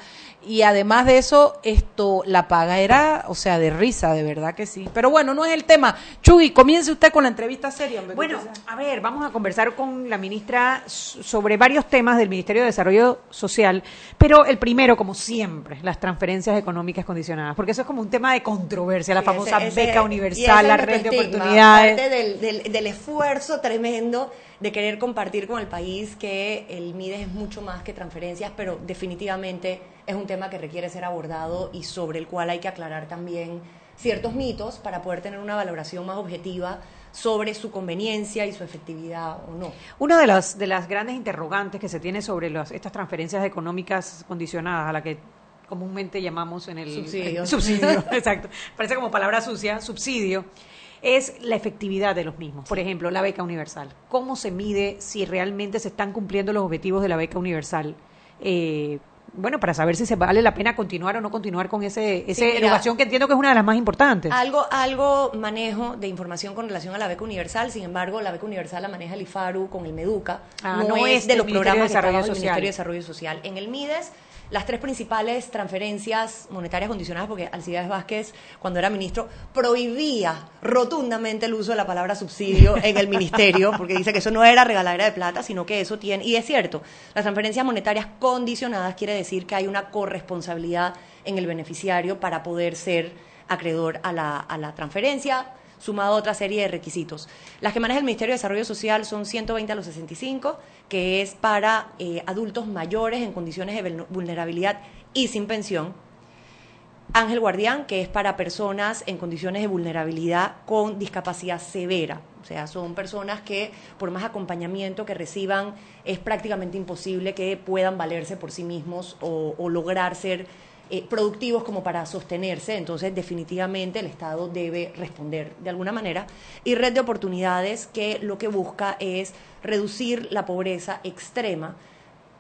Y además de eso, esto, la paga era, o sea, de risa, de verdad que sí. Pero bueno, no es el tema. Chugui, comience usted con la entrevista seria. hombre, Bueno, a ver, vamos a conversar con la ministra sobre varios temas del Ministerio de Desarrollo Social, pero el primero, como siempre, las transferencias económicas condicionadas, porque eso es como un tema de controversia, la Sí, famosa ese- ese- beca universal, la red de estigma, oportunidades. Parte del, del, del esfuerzo tremendo de querer compartir con el país que el MIDES es mucho más que transferencias, pero definitivamente es un tema que requiere ser abordado y sobre el cual hay que aclarar también ciertos mitos para poder tener una valoración más objetiva sobre su conveniencia y su efectividad o no. Una de las, de las grandes interrogantes que se tiene sobre las, estas transferencias económicas condicionadas, a la que comúnmente llamamos en el Subsidio. el subsidio, exacto, parece como palabra sucia, subsidio, es la efectividad de los mismos. Por ejemplo, la beca universal. ¿Cómo se mide si realmente se están cumpliendo los objetivos de la beca universal? Eh, bueno, para saber si se vale la pena continuar o no continuar con ese, esa educación que entiendo que es una de las más importantes. Algo, algo manejo de información con relación a la beca universal, sin embargo, la beca universal la maneja el IFARU con el MEDUCA, Ah, no, no es de del los programas de Desarrollo Social. Ministerio de Desarrollo Social. En el MIDES, las tres principales transferencias monetarias condicionadas, porque Alcides Vázquez, cuando era ministro, prohibía rotundamente el uso de la palabra subsidio en el ministerio, porque dice que eso no era regaladera de plata, sino que eso tiene, y es cierto, las transferencias monetarias condicionadas quiere decir que hay una corresponsabilidad en el beneficiario para poder ser acreedor a la, a la transferencia, sumado a otra serie de requisitos. Las que maneja el Ministerio de Desarrollo Social son 120 a los 65, que es para eh, adultos mayores en condiciones de vulner- vulnerabilidad y sin pensión. Ángel Guardián, que es para personas en condiciones de vulnerabilidad con discapacidad severa. O sea, son personas que por más acompañamiento que reciban es prácticamente imposible que puedan valerse por sí mismos o lograr ser eh, productivos como para sostenerse. Entonces, definitivamente el Estado debe responder de alguna manera. Y Red de Oportunidades, que lo que busca es reducir la pobreza extrema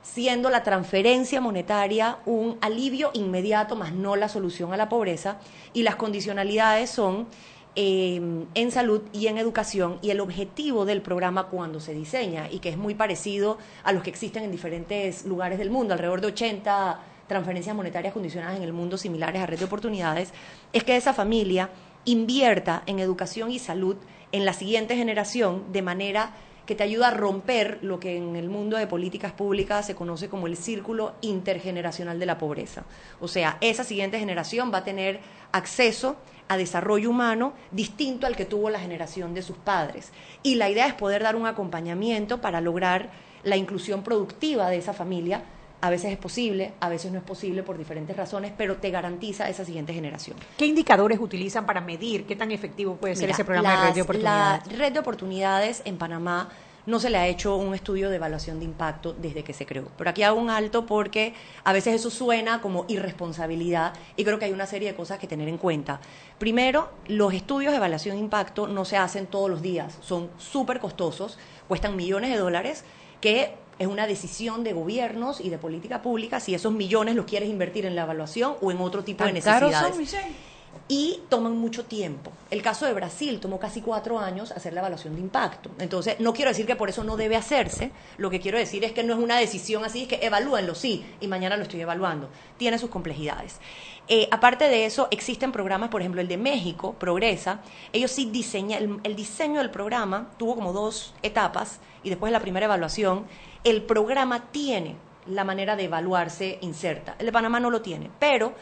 siendo la transferencia monetaria un alivio inmediato, más no la solución a la pobreza, y las condicionalidades son eh, en salud y en educación, y el objetivo del programa cuando se diseña, y que es muy parecido a los que existen en diferentes lugares del mundo, alrededor de 80 transferencias monetarias condicionadas en el mundo similares a red de oportunidades, es que esa familia invierta en educación y salud en la siguiente generación de manera que te ayuda a romper lo que en el mundo de políticas públicas se conoce como el círculo intergeneracional de la pobreza. O sea, esa siguiente generación va a tener acceso a desarrollo humano distinto al que tuvo la generación de sus padres. Y la idea es poder dar un acompañamiento para lograr la inclusión productiva de esa familia. A veces es posible, a veces no es posible por diferentes razones, pero te garantiza esa siguiente generación. ¿Qué indicadores utilizan para medir qué tan efectivo puede ser ese programa de red de oportunidades? La red de oportunidades en Panamá no se le ha hecho un estudio de evaluación de impacto desde que se creó. Pero aquí hago un alto porque a veces eso suena como irresponsabilidad y creo que hay una serie de cosas que tener en cuenta. Primero, los estudios de evaluación de impacto no se hacen todos los días, son súper costosos, cuestan millones de dólares, que es una decisión de gobiernos y de política pública si esos millones los quieres invertir en la evaluación o en otro tipo de ¿Tan caros necesidades son, Michelle? y toman mucho tiempo. El caso de Brasil tomó casi cuatro años hacer la evaluación de impacto. Entonces, no quiero decir que por eso no debe hacerse, lo que quiero decir es que no es una decisión así, es que evalúenlo, sí, y mañana lo estoy evaluando. Tiene sus complejidades. Eh, aparte de eso, existen programas, por ejemplo, el de México, Progresa, ellos sí diseñan, el, el diseño del programa tuvo como dos etapas, y después de la primera evaluación, el programa tiene la manera de evaluarse inserta. El de Panamá no lo tiene, pero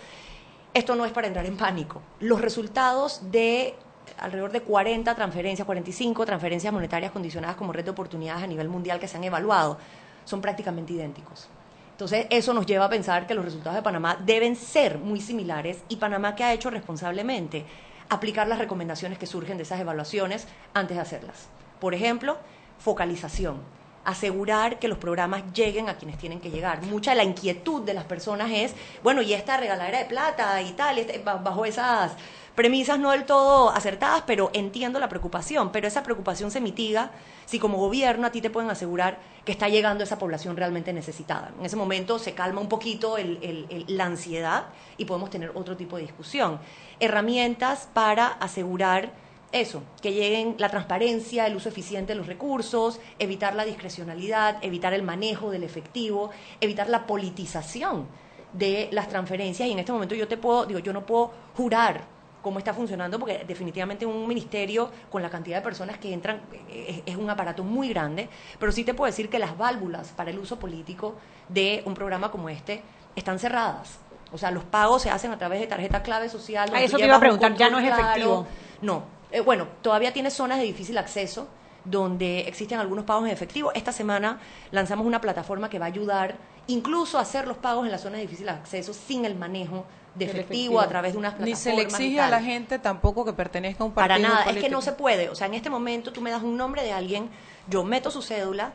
esto no es para entrar en pánico. Los resultados de alrededor de 40 transferencias, 45 transferencias monetarias condicionadas como red de oportunidades a nivel mundial que se han evaluado son prácticamente idénticos. Entonces, eso nos lleva a pensar que los resultados de Panamá deben ser muy similares y Panamá que ha hecho responsablemente aplicar las recomendaciones que surgen de esas evaluaciones antes de hacerlas. Por ejemplo, focalización, asegurar que los programas lleguen a quienes tienen que llegar. Mucha de la inquietud de las personas es, bueno, y esta regaladera de plata y tal, este, bajo esas premisas no del todo acertadas, pero entiendo la preocupación, pero esa preocupación se mitiga si como gobierno a ti te pueden asegurar que está llegando esa población realmente necesitada. En ese momento se calma un poquito la ansiedad y podemos tener otro tipo de discusión. Herramientas para asegurar eso, que lleguen la transparencia, el uso eficiente de los recursos, evitar la discrecionalidad, evitar el manejo del efectivo, evitar la politización de las transferencias y en este momento yo te puedo, digo, yo no puedo jurar cómo está funcionando, porque definitivamente un ministerio con la cantidad de personas que entran eh, es, un aparato muy grande, pero sí te puedo decir que las válvulas para el uso político de un programa como este están cerradas. O sea, los pagos se hacen a través de tarjeta clave social. A eso te iba a preguntar, ya no es efectivo. No, eh, bueno, todavía tiene zonas de difícil acceso donde existen algunos pagos en efectivo. Esta semana lanzamos una plataforma que va a ayudar incluso a hacer los pagos en las zonas de difícil acceso sin el manejo de efectivo, a través de unas plataformas. Ni se le exige a la gente tampoco que pertenezca a un partido Para nada, es que no se puede. O sea, en este momento tú me das un nombre de alguien, yo meto su cédula,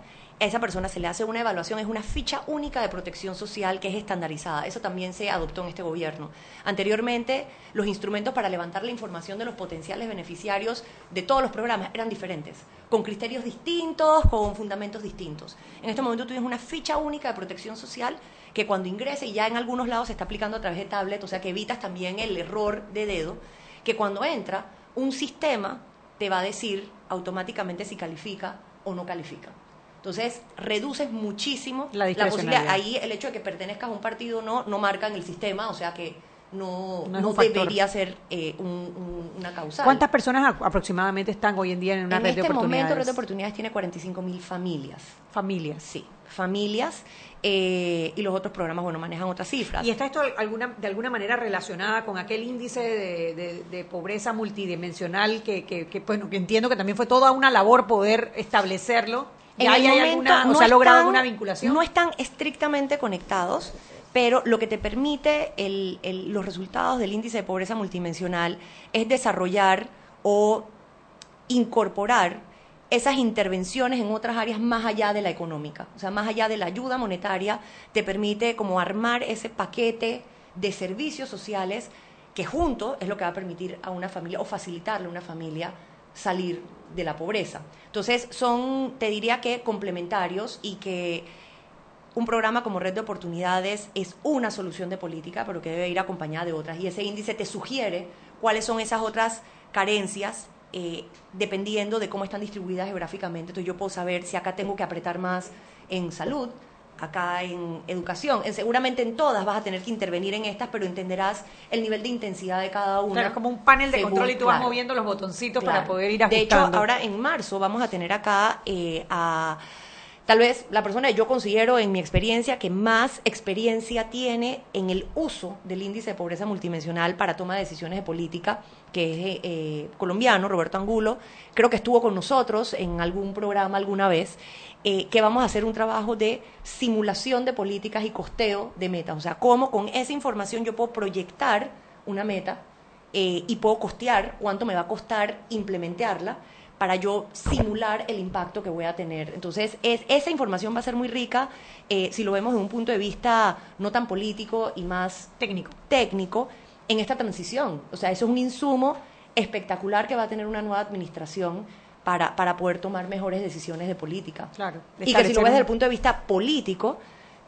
esa persona se le hace una evaluación, es una ficha única de protección social que es estandarizada. Eso también se adoptó en este gobierno. Anteriormente, los instrumentos para levantar la información de los potenciales beneficiarios de todos los programas eran diferentes, con criterios distintos, con fundamentos distintos. En este momento tú tienes una ficha única de protección social que cuando ingrese, y ya en algunos lados se está aplicando a través de tablet, o sea que evitas también el error de dedo, que cuando entra, un sistema te va a decir automáticamente si califica o no califica. Entonces, reduces muchísimo la, posibilidad. Ahí el hecho de que pertenezcas a un partido o no, no marca en el sistema, o sea que no, no, debería ser eh, una causa. ¿Cuántas personas aproximadamente están hoy en día en una red de oportunidades? En este momento, Red de Oportunidades tiene 45 mil familias. Familias. Sí, familias. Eh, y los otros programas, bueno, manejan otras cifras. ¿Y está esto alguna, de alguna manera relacionada con aquel índice de, pobreza multidimensional que, que, bueno, que entiendo que también fue toda una labor poder establecerlo? ¿Y hay, alguna, no logrado vinculación? No están estrictamente conectados, pero lo que te permite el, los resultados del índice de pobreza multidimensional es desarrollar o incorporar esas intervenciones en otras áreas más allá de la económica, o sea, más allá de la ayuda monetaria, te permite como armar ese paquete de servicios sociales que junto es lo que va a permitir a una familia o facilitarle a una familia salir de la pobreza. Entonces, son, te diría que complementarios y que un programa como Red de Oportunidades es una solución de política, pero que debe ir acompañada de otras. Y ese índice te sugiere cuáles son esas otras carencias eh, dependiendo de cómo están distribuidas geográficamente. Entonces yo puedo saber si acá tengo que apretar más en salud, acá en educación. seguramente en todas vas a tener que intervenir en estas, pero entenderás el nivel de intensidad de cada una. Claro, es como un panel de control y tú vas moviendo los botoncitos para poder ir ajustando. De hecho, ahora en marzo vamos a tener acá eh, a tal vez la persona que yo considero en mi experiencia que más experiencia tiene en el uso del índice de pobreza multidimensional para toma de decisiones de política, que es eh, colombiano, Roberto Angulo, creo que estuvo con nosotros en algún programa alguna vez, eh, que vamos a hacer un trabajo de simulación de políticas y costeo de metas, o sea, cómo con esa información yo puedo proyectar una meta eh, y puedo costear cuánto me va a costar implementarla para yo simular el impacto que voy a tener. Entonces, es, esa información va a ser muy rica eh, si lo vemos desde un punto de vista no tan político y más técnico. técnico en esta transición. O sea, eso es un insumo espectacular que va a tener una nueva administración para, para poder tomar mejores decisiones de política. Claro. y que si lo ves desde el punto de vista político,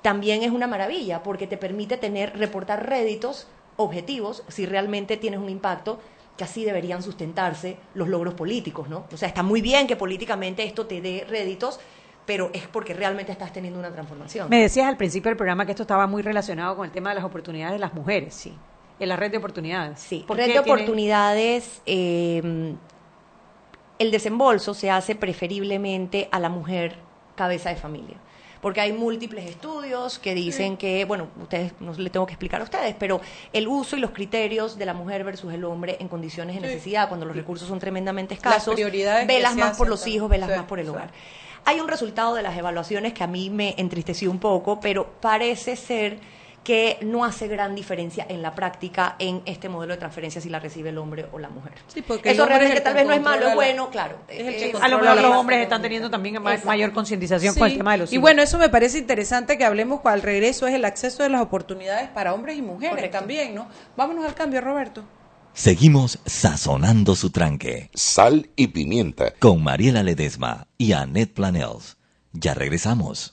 también es una maravilla, porque te permite tener, reportar réditos objetivos si realmente tienes un impacto que así deberían sustentarse los logros políticos, ¿no? O sea, está muy bien que políticamente esto te dé réditos, pero es porque realmente estás teniendo una transformación. Me decías al principio del programa que esto estaba muy relacionado con el tema de las oportunidades de las mujeres, sí. En la red de oportunidades. Sí, red de oportunidades, eh, el desembolso se hace preferiblemente a la mujer cabeza de familia. Porque hay múltiples estudios que dicen que, bueno, ustedes no le tengo que explicar a ustedes, pero el uso y los criterios de la mujer versus el hombre en condiciones de necesidad, cuando los recursos son tremendamente escasos, velas más por los hijos, velas más por el hogar. Hay un resultado de las evaluaciones que a mí me entristeció un poco, pero parece ser que no hace gran diferencia en la práctica en este modelo de transferencia si la recibe el hombre o la mujer. porque el Eso es realmente tal vez no es malo, es bueno, claro. es el que Eh, controla A lo la mejor los hombres están teniendo también Exacto. mayor concientización con el Sí, tema de los y bueno, eso me parece interesante que hablemos al regreso, es el acceso de las oportunidades para hombres y mujeres Correcto. también, ¿no? Vámonos al cambio, Roberto. Seguimos sazonando su tranque. Sal y pimienta. Con Mariela Ledesma y Annette Planels. Ya regresamos.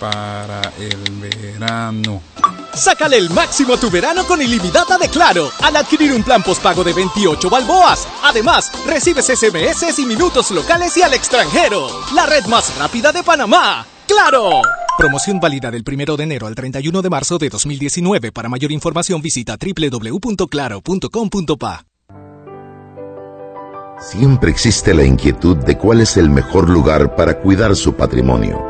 para el verano? Sácale el máximo a tu verano con ilimitada de Claro al adquirir un plan postpago de 28 balboas. Además, recibes SMS y minutos locales y al extranjero. La red más rápida de Panamá. ¡Claro! Promoción válida del 1 de enero al 31 de marzo de 2019. Para mayor información visita www.claro.com.pa. Siempre existe la inquietud de cuál es el mejor lugar para cuidar su patrimonio.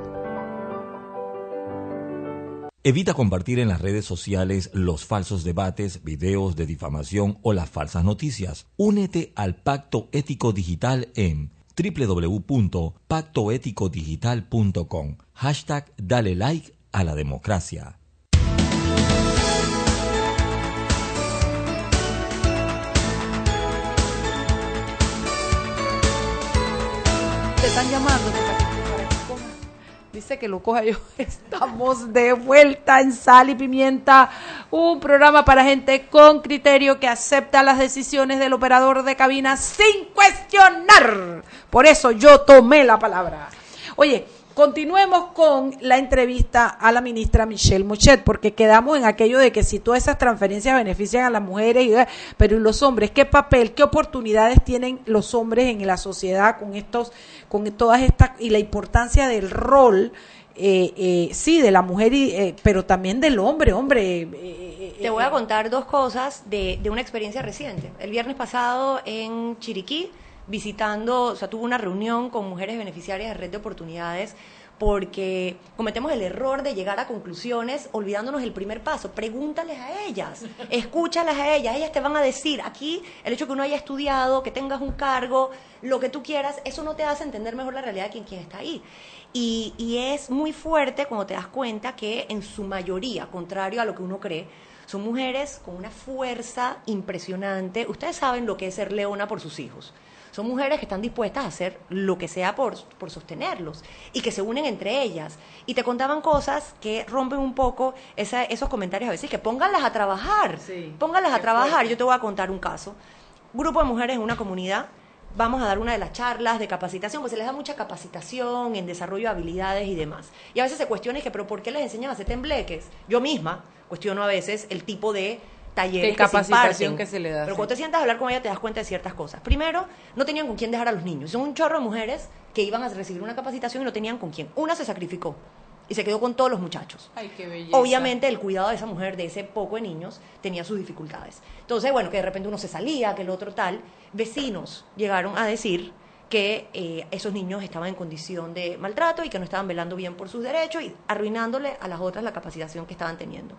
Evita compartir en las redes sociales los falsos debates, videos de difamación o las falsas noticias. Únete al Pacto Ético Digital en www.pactoeticodigital.com. Hashtag Dale like a la democracia. Te están llamando. Dice que lo coja yo. Estamos de vuelta en Sal y Pimienta, un programa para gente con criterio que acepta las decisiones del operador de cabina sin cuestionar. Por eso yo tomé la palabra. Oye, continuemos con la entrevista a la ministra Michelle Mochet, porque quedamos en aquello de que si todas esas transferencias benefician a las mujeres, y- pero ¿y los hombres? ¿Qué papel, qué oportunidades tienen los hombres en la sociedad con estos, con todas estas, y la importancia del rol? eh, eh, sí, de la mujer, y, eh, pero también del hombre, hombre. eh, Te voy a contar dos cosas de, de una experiencia reciente. El viernes pasado en Chiriquí, visitando, o sea, tuve una reunión con mujeres beneficiarias de Red de Oportunidades porque cometemos el error de llegar a conclusiones olvidándonos el primer paso. Pregúntales a ellas, escúchalas a ellas, ellas te van a decir, aquí el hecho que uno haya estudiado, que tengas un cargo, lo que tú quieras, eso no te hace entender mejor la realidad de quien, quien está ahí. Y, y es muy fuerte cuando te das cuenta que en su mayoría, contrario a lo que uno cree, son mujeres con una fuerza impresionante. Ustedes saben lo que es ser leona por sus hijos. Son mujeres que están dispuestas a hacer lo que sea por, por sostenerlos y que se unen entre ellas. Y te contaban cosas que rompen un poco esa- esos comentarios a veces, que pónganlas a trabajar, pónganlas a trabajar. fuerte. Yo te voy a contar un caso. Grupo de mujeres en una comunidad vamos a dar una de las charlas de capacitación, pues se les da mucha capacitación en desarrollo de habilidades y demás. Y a veces se cuestiona que, pero ¿por qué les enseñan a hacer tembleques? Yo misma cuestiono a veces el tipo de talleres de capacitación que se, le da. Pero cuando te sientas a hablar con ella te das cuenta de ciertas cosas. Primero, no tenían con quién dejar a los niños. Son un chorro de mujeres que iban a recibir una capacitación y no tenían con quién. Una se sacrificó y se quedó con todos los muchachos. Ay, qué belleza. Obviamente el cuidado de esa mujer, de ese poco de niños, tenía sus dificultades. Entonces, bueno, que de repente uno se salía, que el otro tal. Vecinos llegaron a decir que eh, esos niños estaban en condición de maltrato y que no estaban velando bien por sus derechos y arruinándole a las otras la capacitación que estaban teniendo.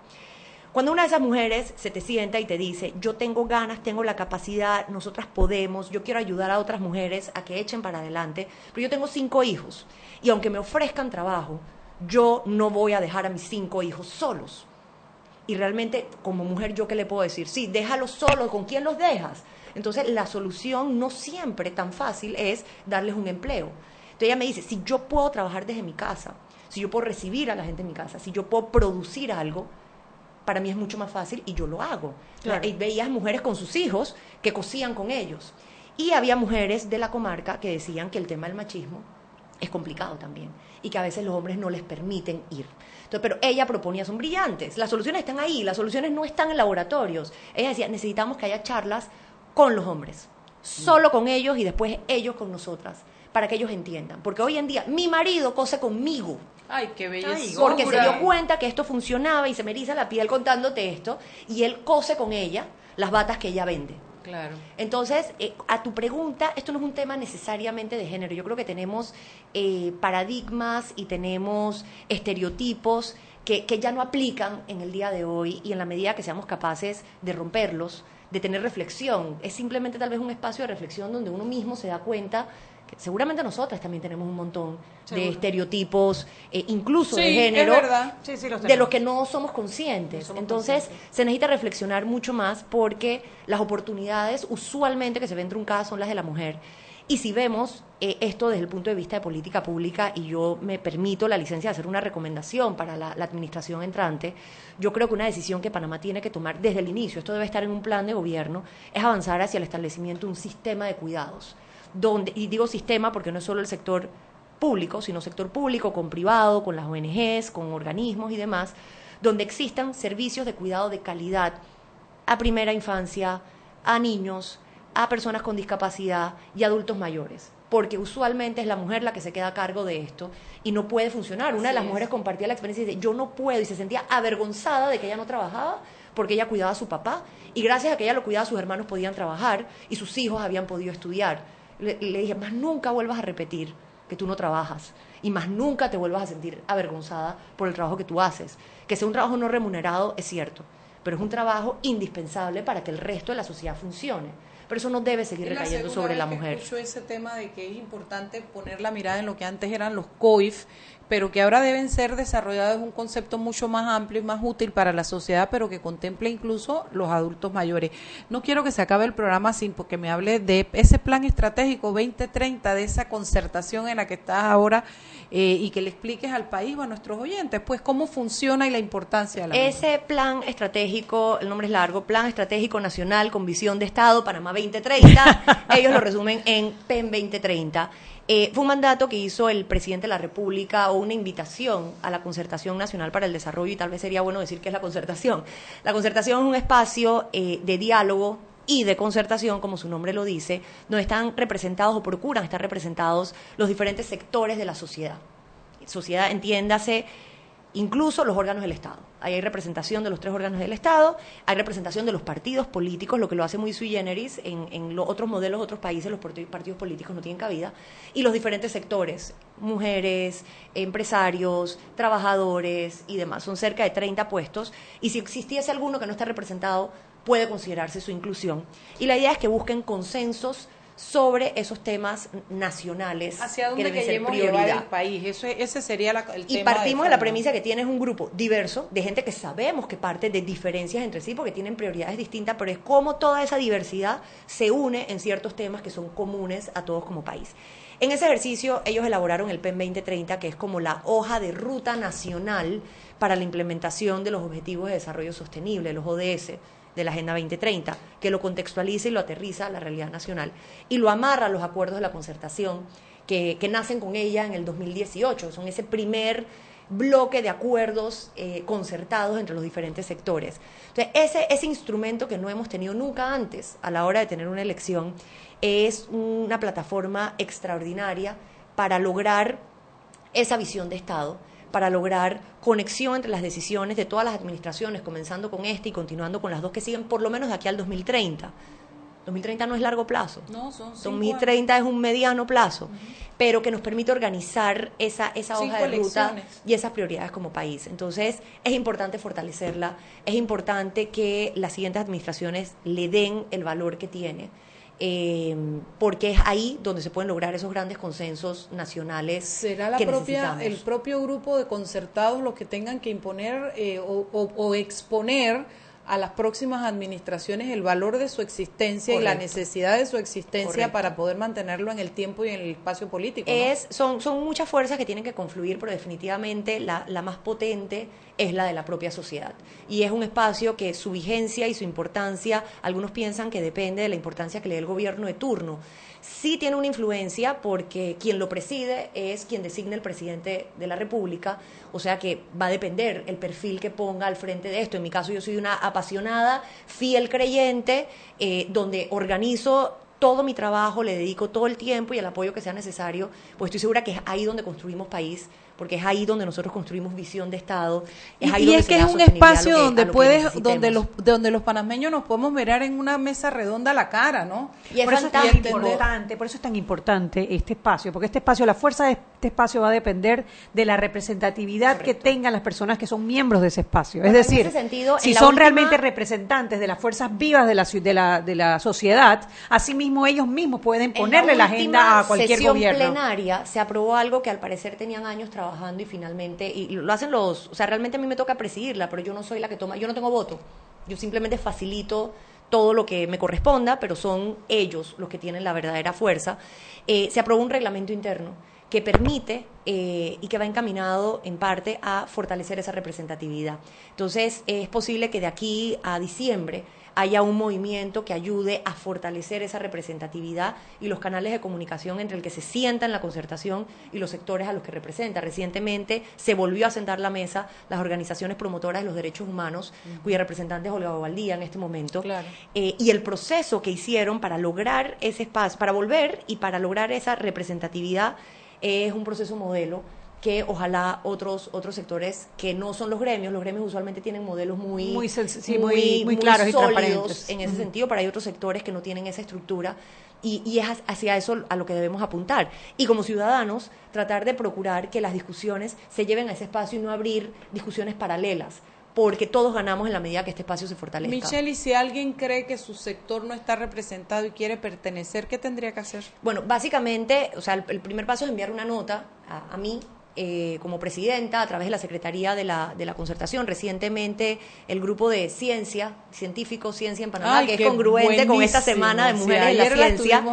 Cuando una de esas mujeres se te sienta y te dice, yo tengo ganas, tengo la capacidad, nosotras podemos, yo quiero ayudar a otras mujeres a que echen para adelante, pero yo tengo cinco hijos y aunque me ofrezcan trabajo, yo no voy a dejar a mis cinco hijos solos. Y realmente, como mujer, ¿yo qué le puedo decir? Sí, déjalos solos, ¿con quién los dejas? Entonces, la solución no siempre tan fácil es darles un empleo. Entonces, ella me dice, si yo puedo trabajar desde mi casa, si yo puedo recibir a la gente en mi casa, si yo puedo producir algo, para mí es mucho más fácil y yo lo hago. Y veías mujeres con sus hijos que cosían con ellos. Y había mujeres de la comarca que decían que el tema del machismo es complicado también y que a veces los hombres no les permiten ir. Entonces, pero ella proponía, son brillantes, las soluciones están ahí, las soluciones no están en laboratorios. Ella decía, necesitamos que haya charlas con los hombres, solo con ellos y después ellos con nosotras, para que ellos entiendan. Porque hoy en día mi marido cose conmigo. Ay, qué belleza. Porque se dio cuenta que esto funcionaba y se me eriza la piel contándote esto y él cose con ella las batas que ella vende. Claro. Entonces, eh, a tu pregunta, esto no es un tema necesariamente de género. Yo creo que tenemos eh, paradigmas y tenemos estereotipos que, que, ya no aplican en el día de hoy y en la medida que seamos capaces de romperlos, de tener reflexión. Es simplemente tal vez un espacio de reflexión donde uno mismo se da cuenta seguramente nosotras también tenemos un montón de estereotipos, eh, incluso de género, de los que no somos conscientes. Entonces, se necesita reflexionar mucho más porque las oportunidades usualmente que se ven truncadas son las de la mujer. Y si vemos eh, esto desde el punto de vista de política pública, y yo me permito la licencia de hacer una recomendación para la, la, administración entrante, yo creo que una decisión que Panamá tiene que tomar desde el inicio, esto debe estar en un plan de gobierno, es avanzar hacia el establecimiento de un sistema de cuidados. Donde, y digo sistema porque no es solo el sector público, sino sector público con privado, con las ONGs, con organismos y demás, donde existan servicios de cuidado de calidad a primera infancia, a niños, a personas con discapacidad y adultos mayores. Porque usualmente es la mujer la que se queda a cargo de esto y no puede funcionar. Una de las mujeres compartía la experiencia y dice, yo no puedo, y se sentía avergonzada de que ella no trabajaba porque ella cuidaba a su papá y gracias a que ella lo cuidaba sus hermanos podían trabajar y sus hijos habían podido estudiar. Le, le dije, más nunca vuelvas a repetir que tú no trabajas y más nunca te vuelvas a sentir avergonzada por el trabajo que tú haces. Que sea un trabajo no remunerado es cierto, pero es un trabajo indispensable para que el resto de la sociedad funcione pero eso no debe seguir recayendo sobre la mujer. Escucho ese tema de que es importante poner la mirada en lo que antes eran los COIF, pero que ahora deben ser desarrollados un concepto mucho más amplio y más útil para la sociedad, pero que contemple incluso los adultos mayores. No quiero que se acabe el programa sin porque me hable de ese plan estratégico 2030, de esa concertación en la que estás ahora eh, y que le expliques al país o a nuestros oyentes, pues cómo funciona y la importancia de la Ese plan estratégico, el nombre es largo, Plan Estratégico Nacional con Visión de Estado, Panamá 2030, ellos lo resumen en PEN 2030 eh, fue un mandato que hizo el presidente de la República o una invitación a la Concertación Nacional para el Desarrollo y tal vez sería bueno decir que es la concertación. La concertación es un espacio eh, de diálogo y de concertación, como su nombre lo dice, donde están representados o procuran estar representados los diferentes sectores de la sociedad. Sociedad, entiéndase, incluso los órganos del Estado. Ahí hay representación de los tres órganos del Estado, hay representación de los partidos políticos, lo que lo hace muy sui generis. En, otros modelos, otros países, los partidos políticos no tienen cabida. Y los diferentes sectores, mujeres, empresarios, trabajadores y demás. Son cerca de 30 puestos. Y si existiese alguno que no está representado, puede considerarse su inclusión. Y la idea es que busquen consensos sobre esos temas nacionales ¿Hacia dónde que deben ser prioridad el país? Eso, ese sería la, el y partimos de, la premisa que tienes un grupo diverso de gente que sabemos que parte de diferencias entre sí porque tienen prioridades distintas, pero es cómo toda esa diversidad se une en ciertos temas que son comunes a todos como país. En ese ejercicio ellos elaboraron el PEN 2030, que es como la hoja de ruta nacional para la implementación de los Objetivos de Desarrollo Sostenible, los ODS de la Agenda 2030, que lo contextualiza y lo aterriza a la realidad nacional y lo amarra a los acuerdos de la concertación que, que nacen con ella en el 2018. Son ese primer bloque de acuerdos eh, concertados entre los diferentes sectores. Entonces, ese, ese instrumento que no hemos tenido nunca antes a la hora de tener una elección es una plataforma extraordinaria para lograr esa visión de Estado para lograr conexión entre las decisiones de todas las administraciones, comenzando con este y continuando con las dos que siguen, por lo menos de aquí al 2030. 2030 no es largo plazo. No, son 2030 es un mediano plazo, pero que nos permite organizar esa, esa hoja de ruta y esas prioridades como país. Entonces, es importante fortalecerla, es importante que las siguientes administraciones le den el valor que tiene eh, porque es ahí donde se pueden lograr esos grandes consensos nacionales. ¿Será la propia, el propio grupo de concertados los que tengan que imponer eh, o exponer a las próximas administraciones el valor de su existencia y la necesidad de su existencia para poder mantenerlo en el tiempo y en el espacio político. Es, son, son muchas fuerzas que tienen que confluir, pero definitivamente la, la más potente es la de la propia sociedad. Y es un espacio que su vigencia y su importancia, algunos piensan que depende de la importancia que le dé el gobierno de turno sí tiene una influencia porque quien lo preside es quien designa el presidente de la República, o sea que va a depender el perfil que ponga al frente de esto. En mi caso yo soy una apasionada, fiel creyente, eh, donde organizo todo mi trabajo, le dedico todo el tiempo y el apoyo que sea necesario, pues estoy segura que es ahí donde construimos país porque es ahí donde nosotros construimos visión de Estado. Es y, ahí es que es un espacio donde puedes, donde los, donde los panameños nos podemos mirar en una mesa redonda a la cara, ¿no? Y por eso es tan importante, por eso es tan importante este espacio, porque este espacio, la fuerza de este espacio va a depender de la representatividad que tengan las personas que son miembros de ese espacio. es decir, si son realmente representantes de las fuerzas vivas de la, de la, de la sociedad, asimismo ellos mismos pueden ponerle la, agenda a cualquier sesión gobierno. plenaria se aprobó algo que al parecer tenían años trabajando y finalmente, y lo hacen los, o sea, realmente a mí me toca presidirla, pero yo no soy la que toma, yo no tengo voto, yo simplemente facilito todo lo que me corresponda, pero son ellos los que tienen la verdadera fuerza. Eh, se aprobó un reglamento interno que permite eh, y que va encaminado en parte a fortalecer esa representatividad. Entonces, es posible que de aquí a diciembre haya un movimiento que ayude a fortalecer esa representatividad y los canales de comunicación entre el que se sienta en la concertación y los sectores a los que representa. Recientemente se volvió a sentar la mesa las organizaciones promotoras de los derechos humanos, cuya representante es Olga Bobaldía en este momento, eh, y el proceso que hicieron para lograr ese espacio, para volver y para lograr esa representatividad es un proceso modelo que ojalá otros otros sectores que no son los gremios, los gremios usualmente tienen modelos muy muy, muy, claros y transparentes. en ese sentido, pero hay otros sectores que no tienen esa estructura y, y, es hacia eso a lo que debemos apuntar. Y como ciudadanos, tratar de procurar que las discusiones se lleven a ese espacio y no abrir discusiones paralelas porque todos ganamos en la medida que este espacio se fortalezca. Michelle, y si alguien cree que su sector no está representado y quiere pertenecer, ¿qué tendría que hacer? Bueno, básicamente, o sea, el, primer paso es enviar una nota a, a mí eh, como presidenta a través de la Secretaría de la, de la Concertación. Recientemente el grupo de ciencia, científicos, ciencia en Panamá, que es congruente con esta semana de mujeres en la ciencia,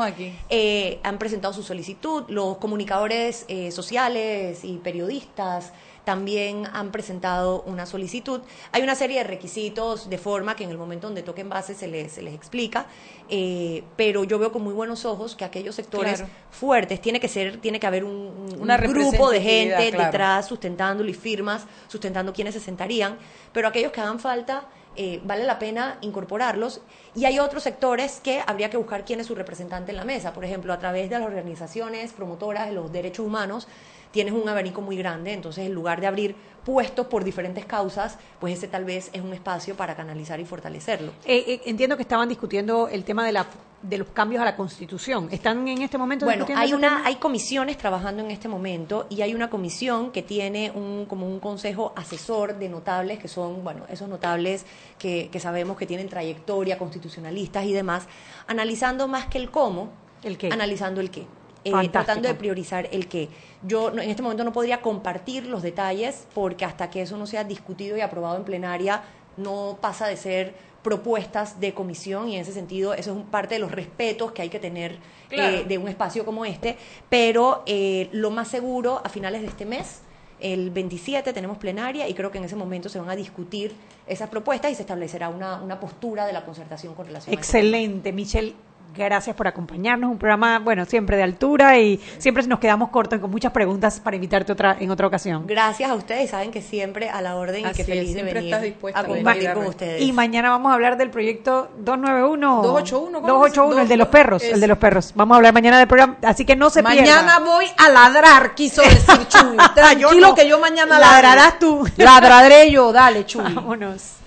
eh, han presentado su solicitud. Los comunicadores eh, sociales y periodistas también han presentado una solicitud. Hay una serie de requisitos de forma que en el momento donde toquen base se les, se les explica, eh, pero yo veo con muy buenos ojos que aquellos sectores fuertes tiene que ser, tiene que haber un, grupo de gente detrás sustentándolo y firmas, sustentando quienes se sentarían, pero aquellos que hagan falta eh, vale la pena incorporarlos. Y hay otros sectores que habría que buscar quién es su representante en la mesa, por ejemplo, a través de las organizaciones promotoras de los derechos humanos, tienes un abanico muy grande, entonces en lugar de abrir puestos por diferentes causas, pues ese tal vez es un espacio para canalizar y fortalecerlo. Eh, eh, entiendo que estaban discutiendo el tema de la de los cambios a la Constitución. ¿Están en este momento Bueno, hay una hay comisiones trabajando en este momento y hay una comisión que tiene un como un consejo asesor de notables que son, bueno, esos notables que, que sabemos que tienen trayectoria constitucionalistas y demás, analizando más que el cómo, el qué, analizando el qué. Eh, tratando de priorizar el qué. Yo en este momento no podría compartir los detalles porque hasta que eso no sea discutido y aprobado en plenaria no pasa de ser propuestas de comisión y en ese sentido eso es parte de los respetos que hay que tener eh, de un espacio como este, pero eh, lo más seguro a finales de este mes El 27 tenemos plenaria y creo que en ese momento se van a discutir esas propuestas y se establecerá una, una postura de la concertación con relación a eso. Excelente, Michelle. Gracias por acompañarnos. Un programa, bueno, siempre de altura y siempre nos quedamos cortos con muchas preguntas para invitarte otra en otra ocasión. Gracias a ustedes, saben que siempre a la orden y Así que es, feliz de siempre venir estás dispuesta a compartir con ustedes. Y mañana vamos a hablar del proyecto 291. 281, ¿cómo 281, el de los perros, el de los perros. Vamos a hablar mañana del programa, así que no se Mañana pierda. voy a ladrar, quiso decir Chuy. Tranquilo Yo no. que yo mañana Ladrarás tú. Ladraré yo, dale, Chuy. Vámonos.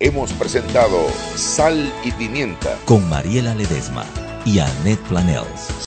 Hemos presentado Sal y Pimienta. Con Mariela Ledesma y Annette Planels.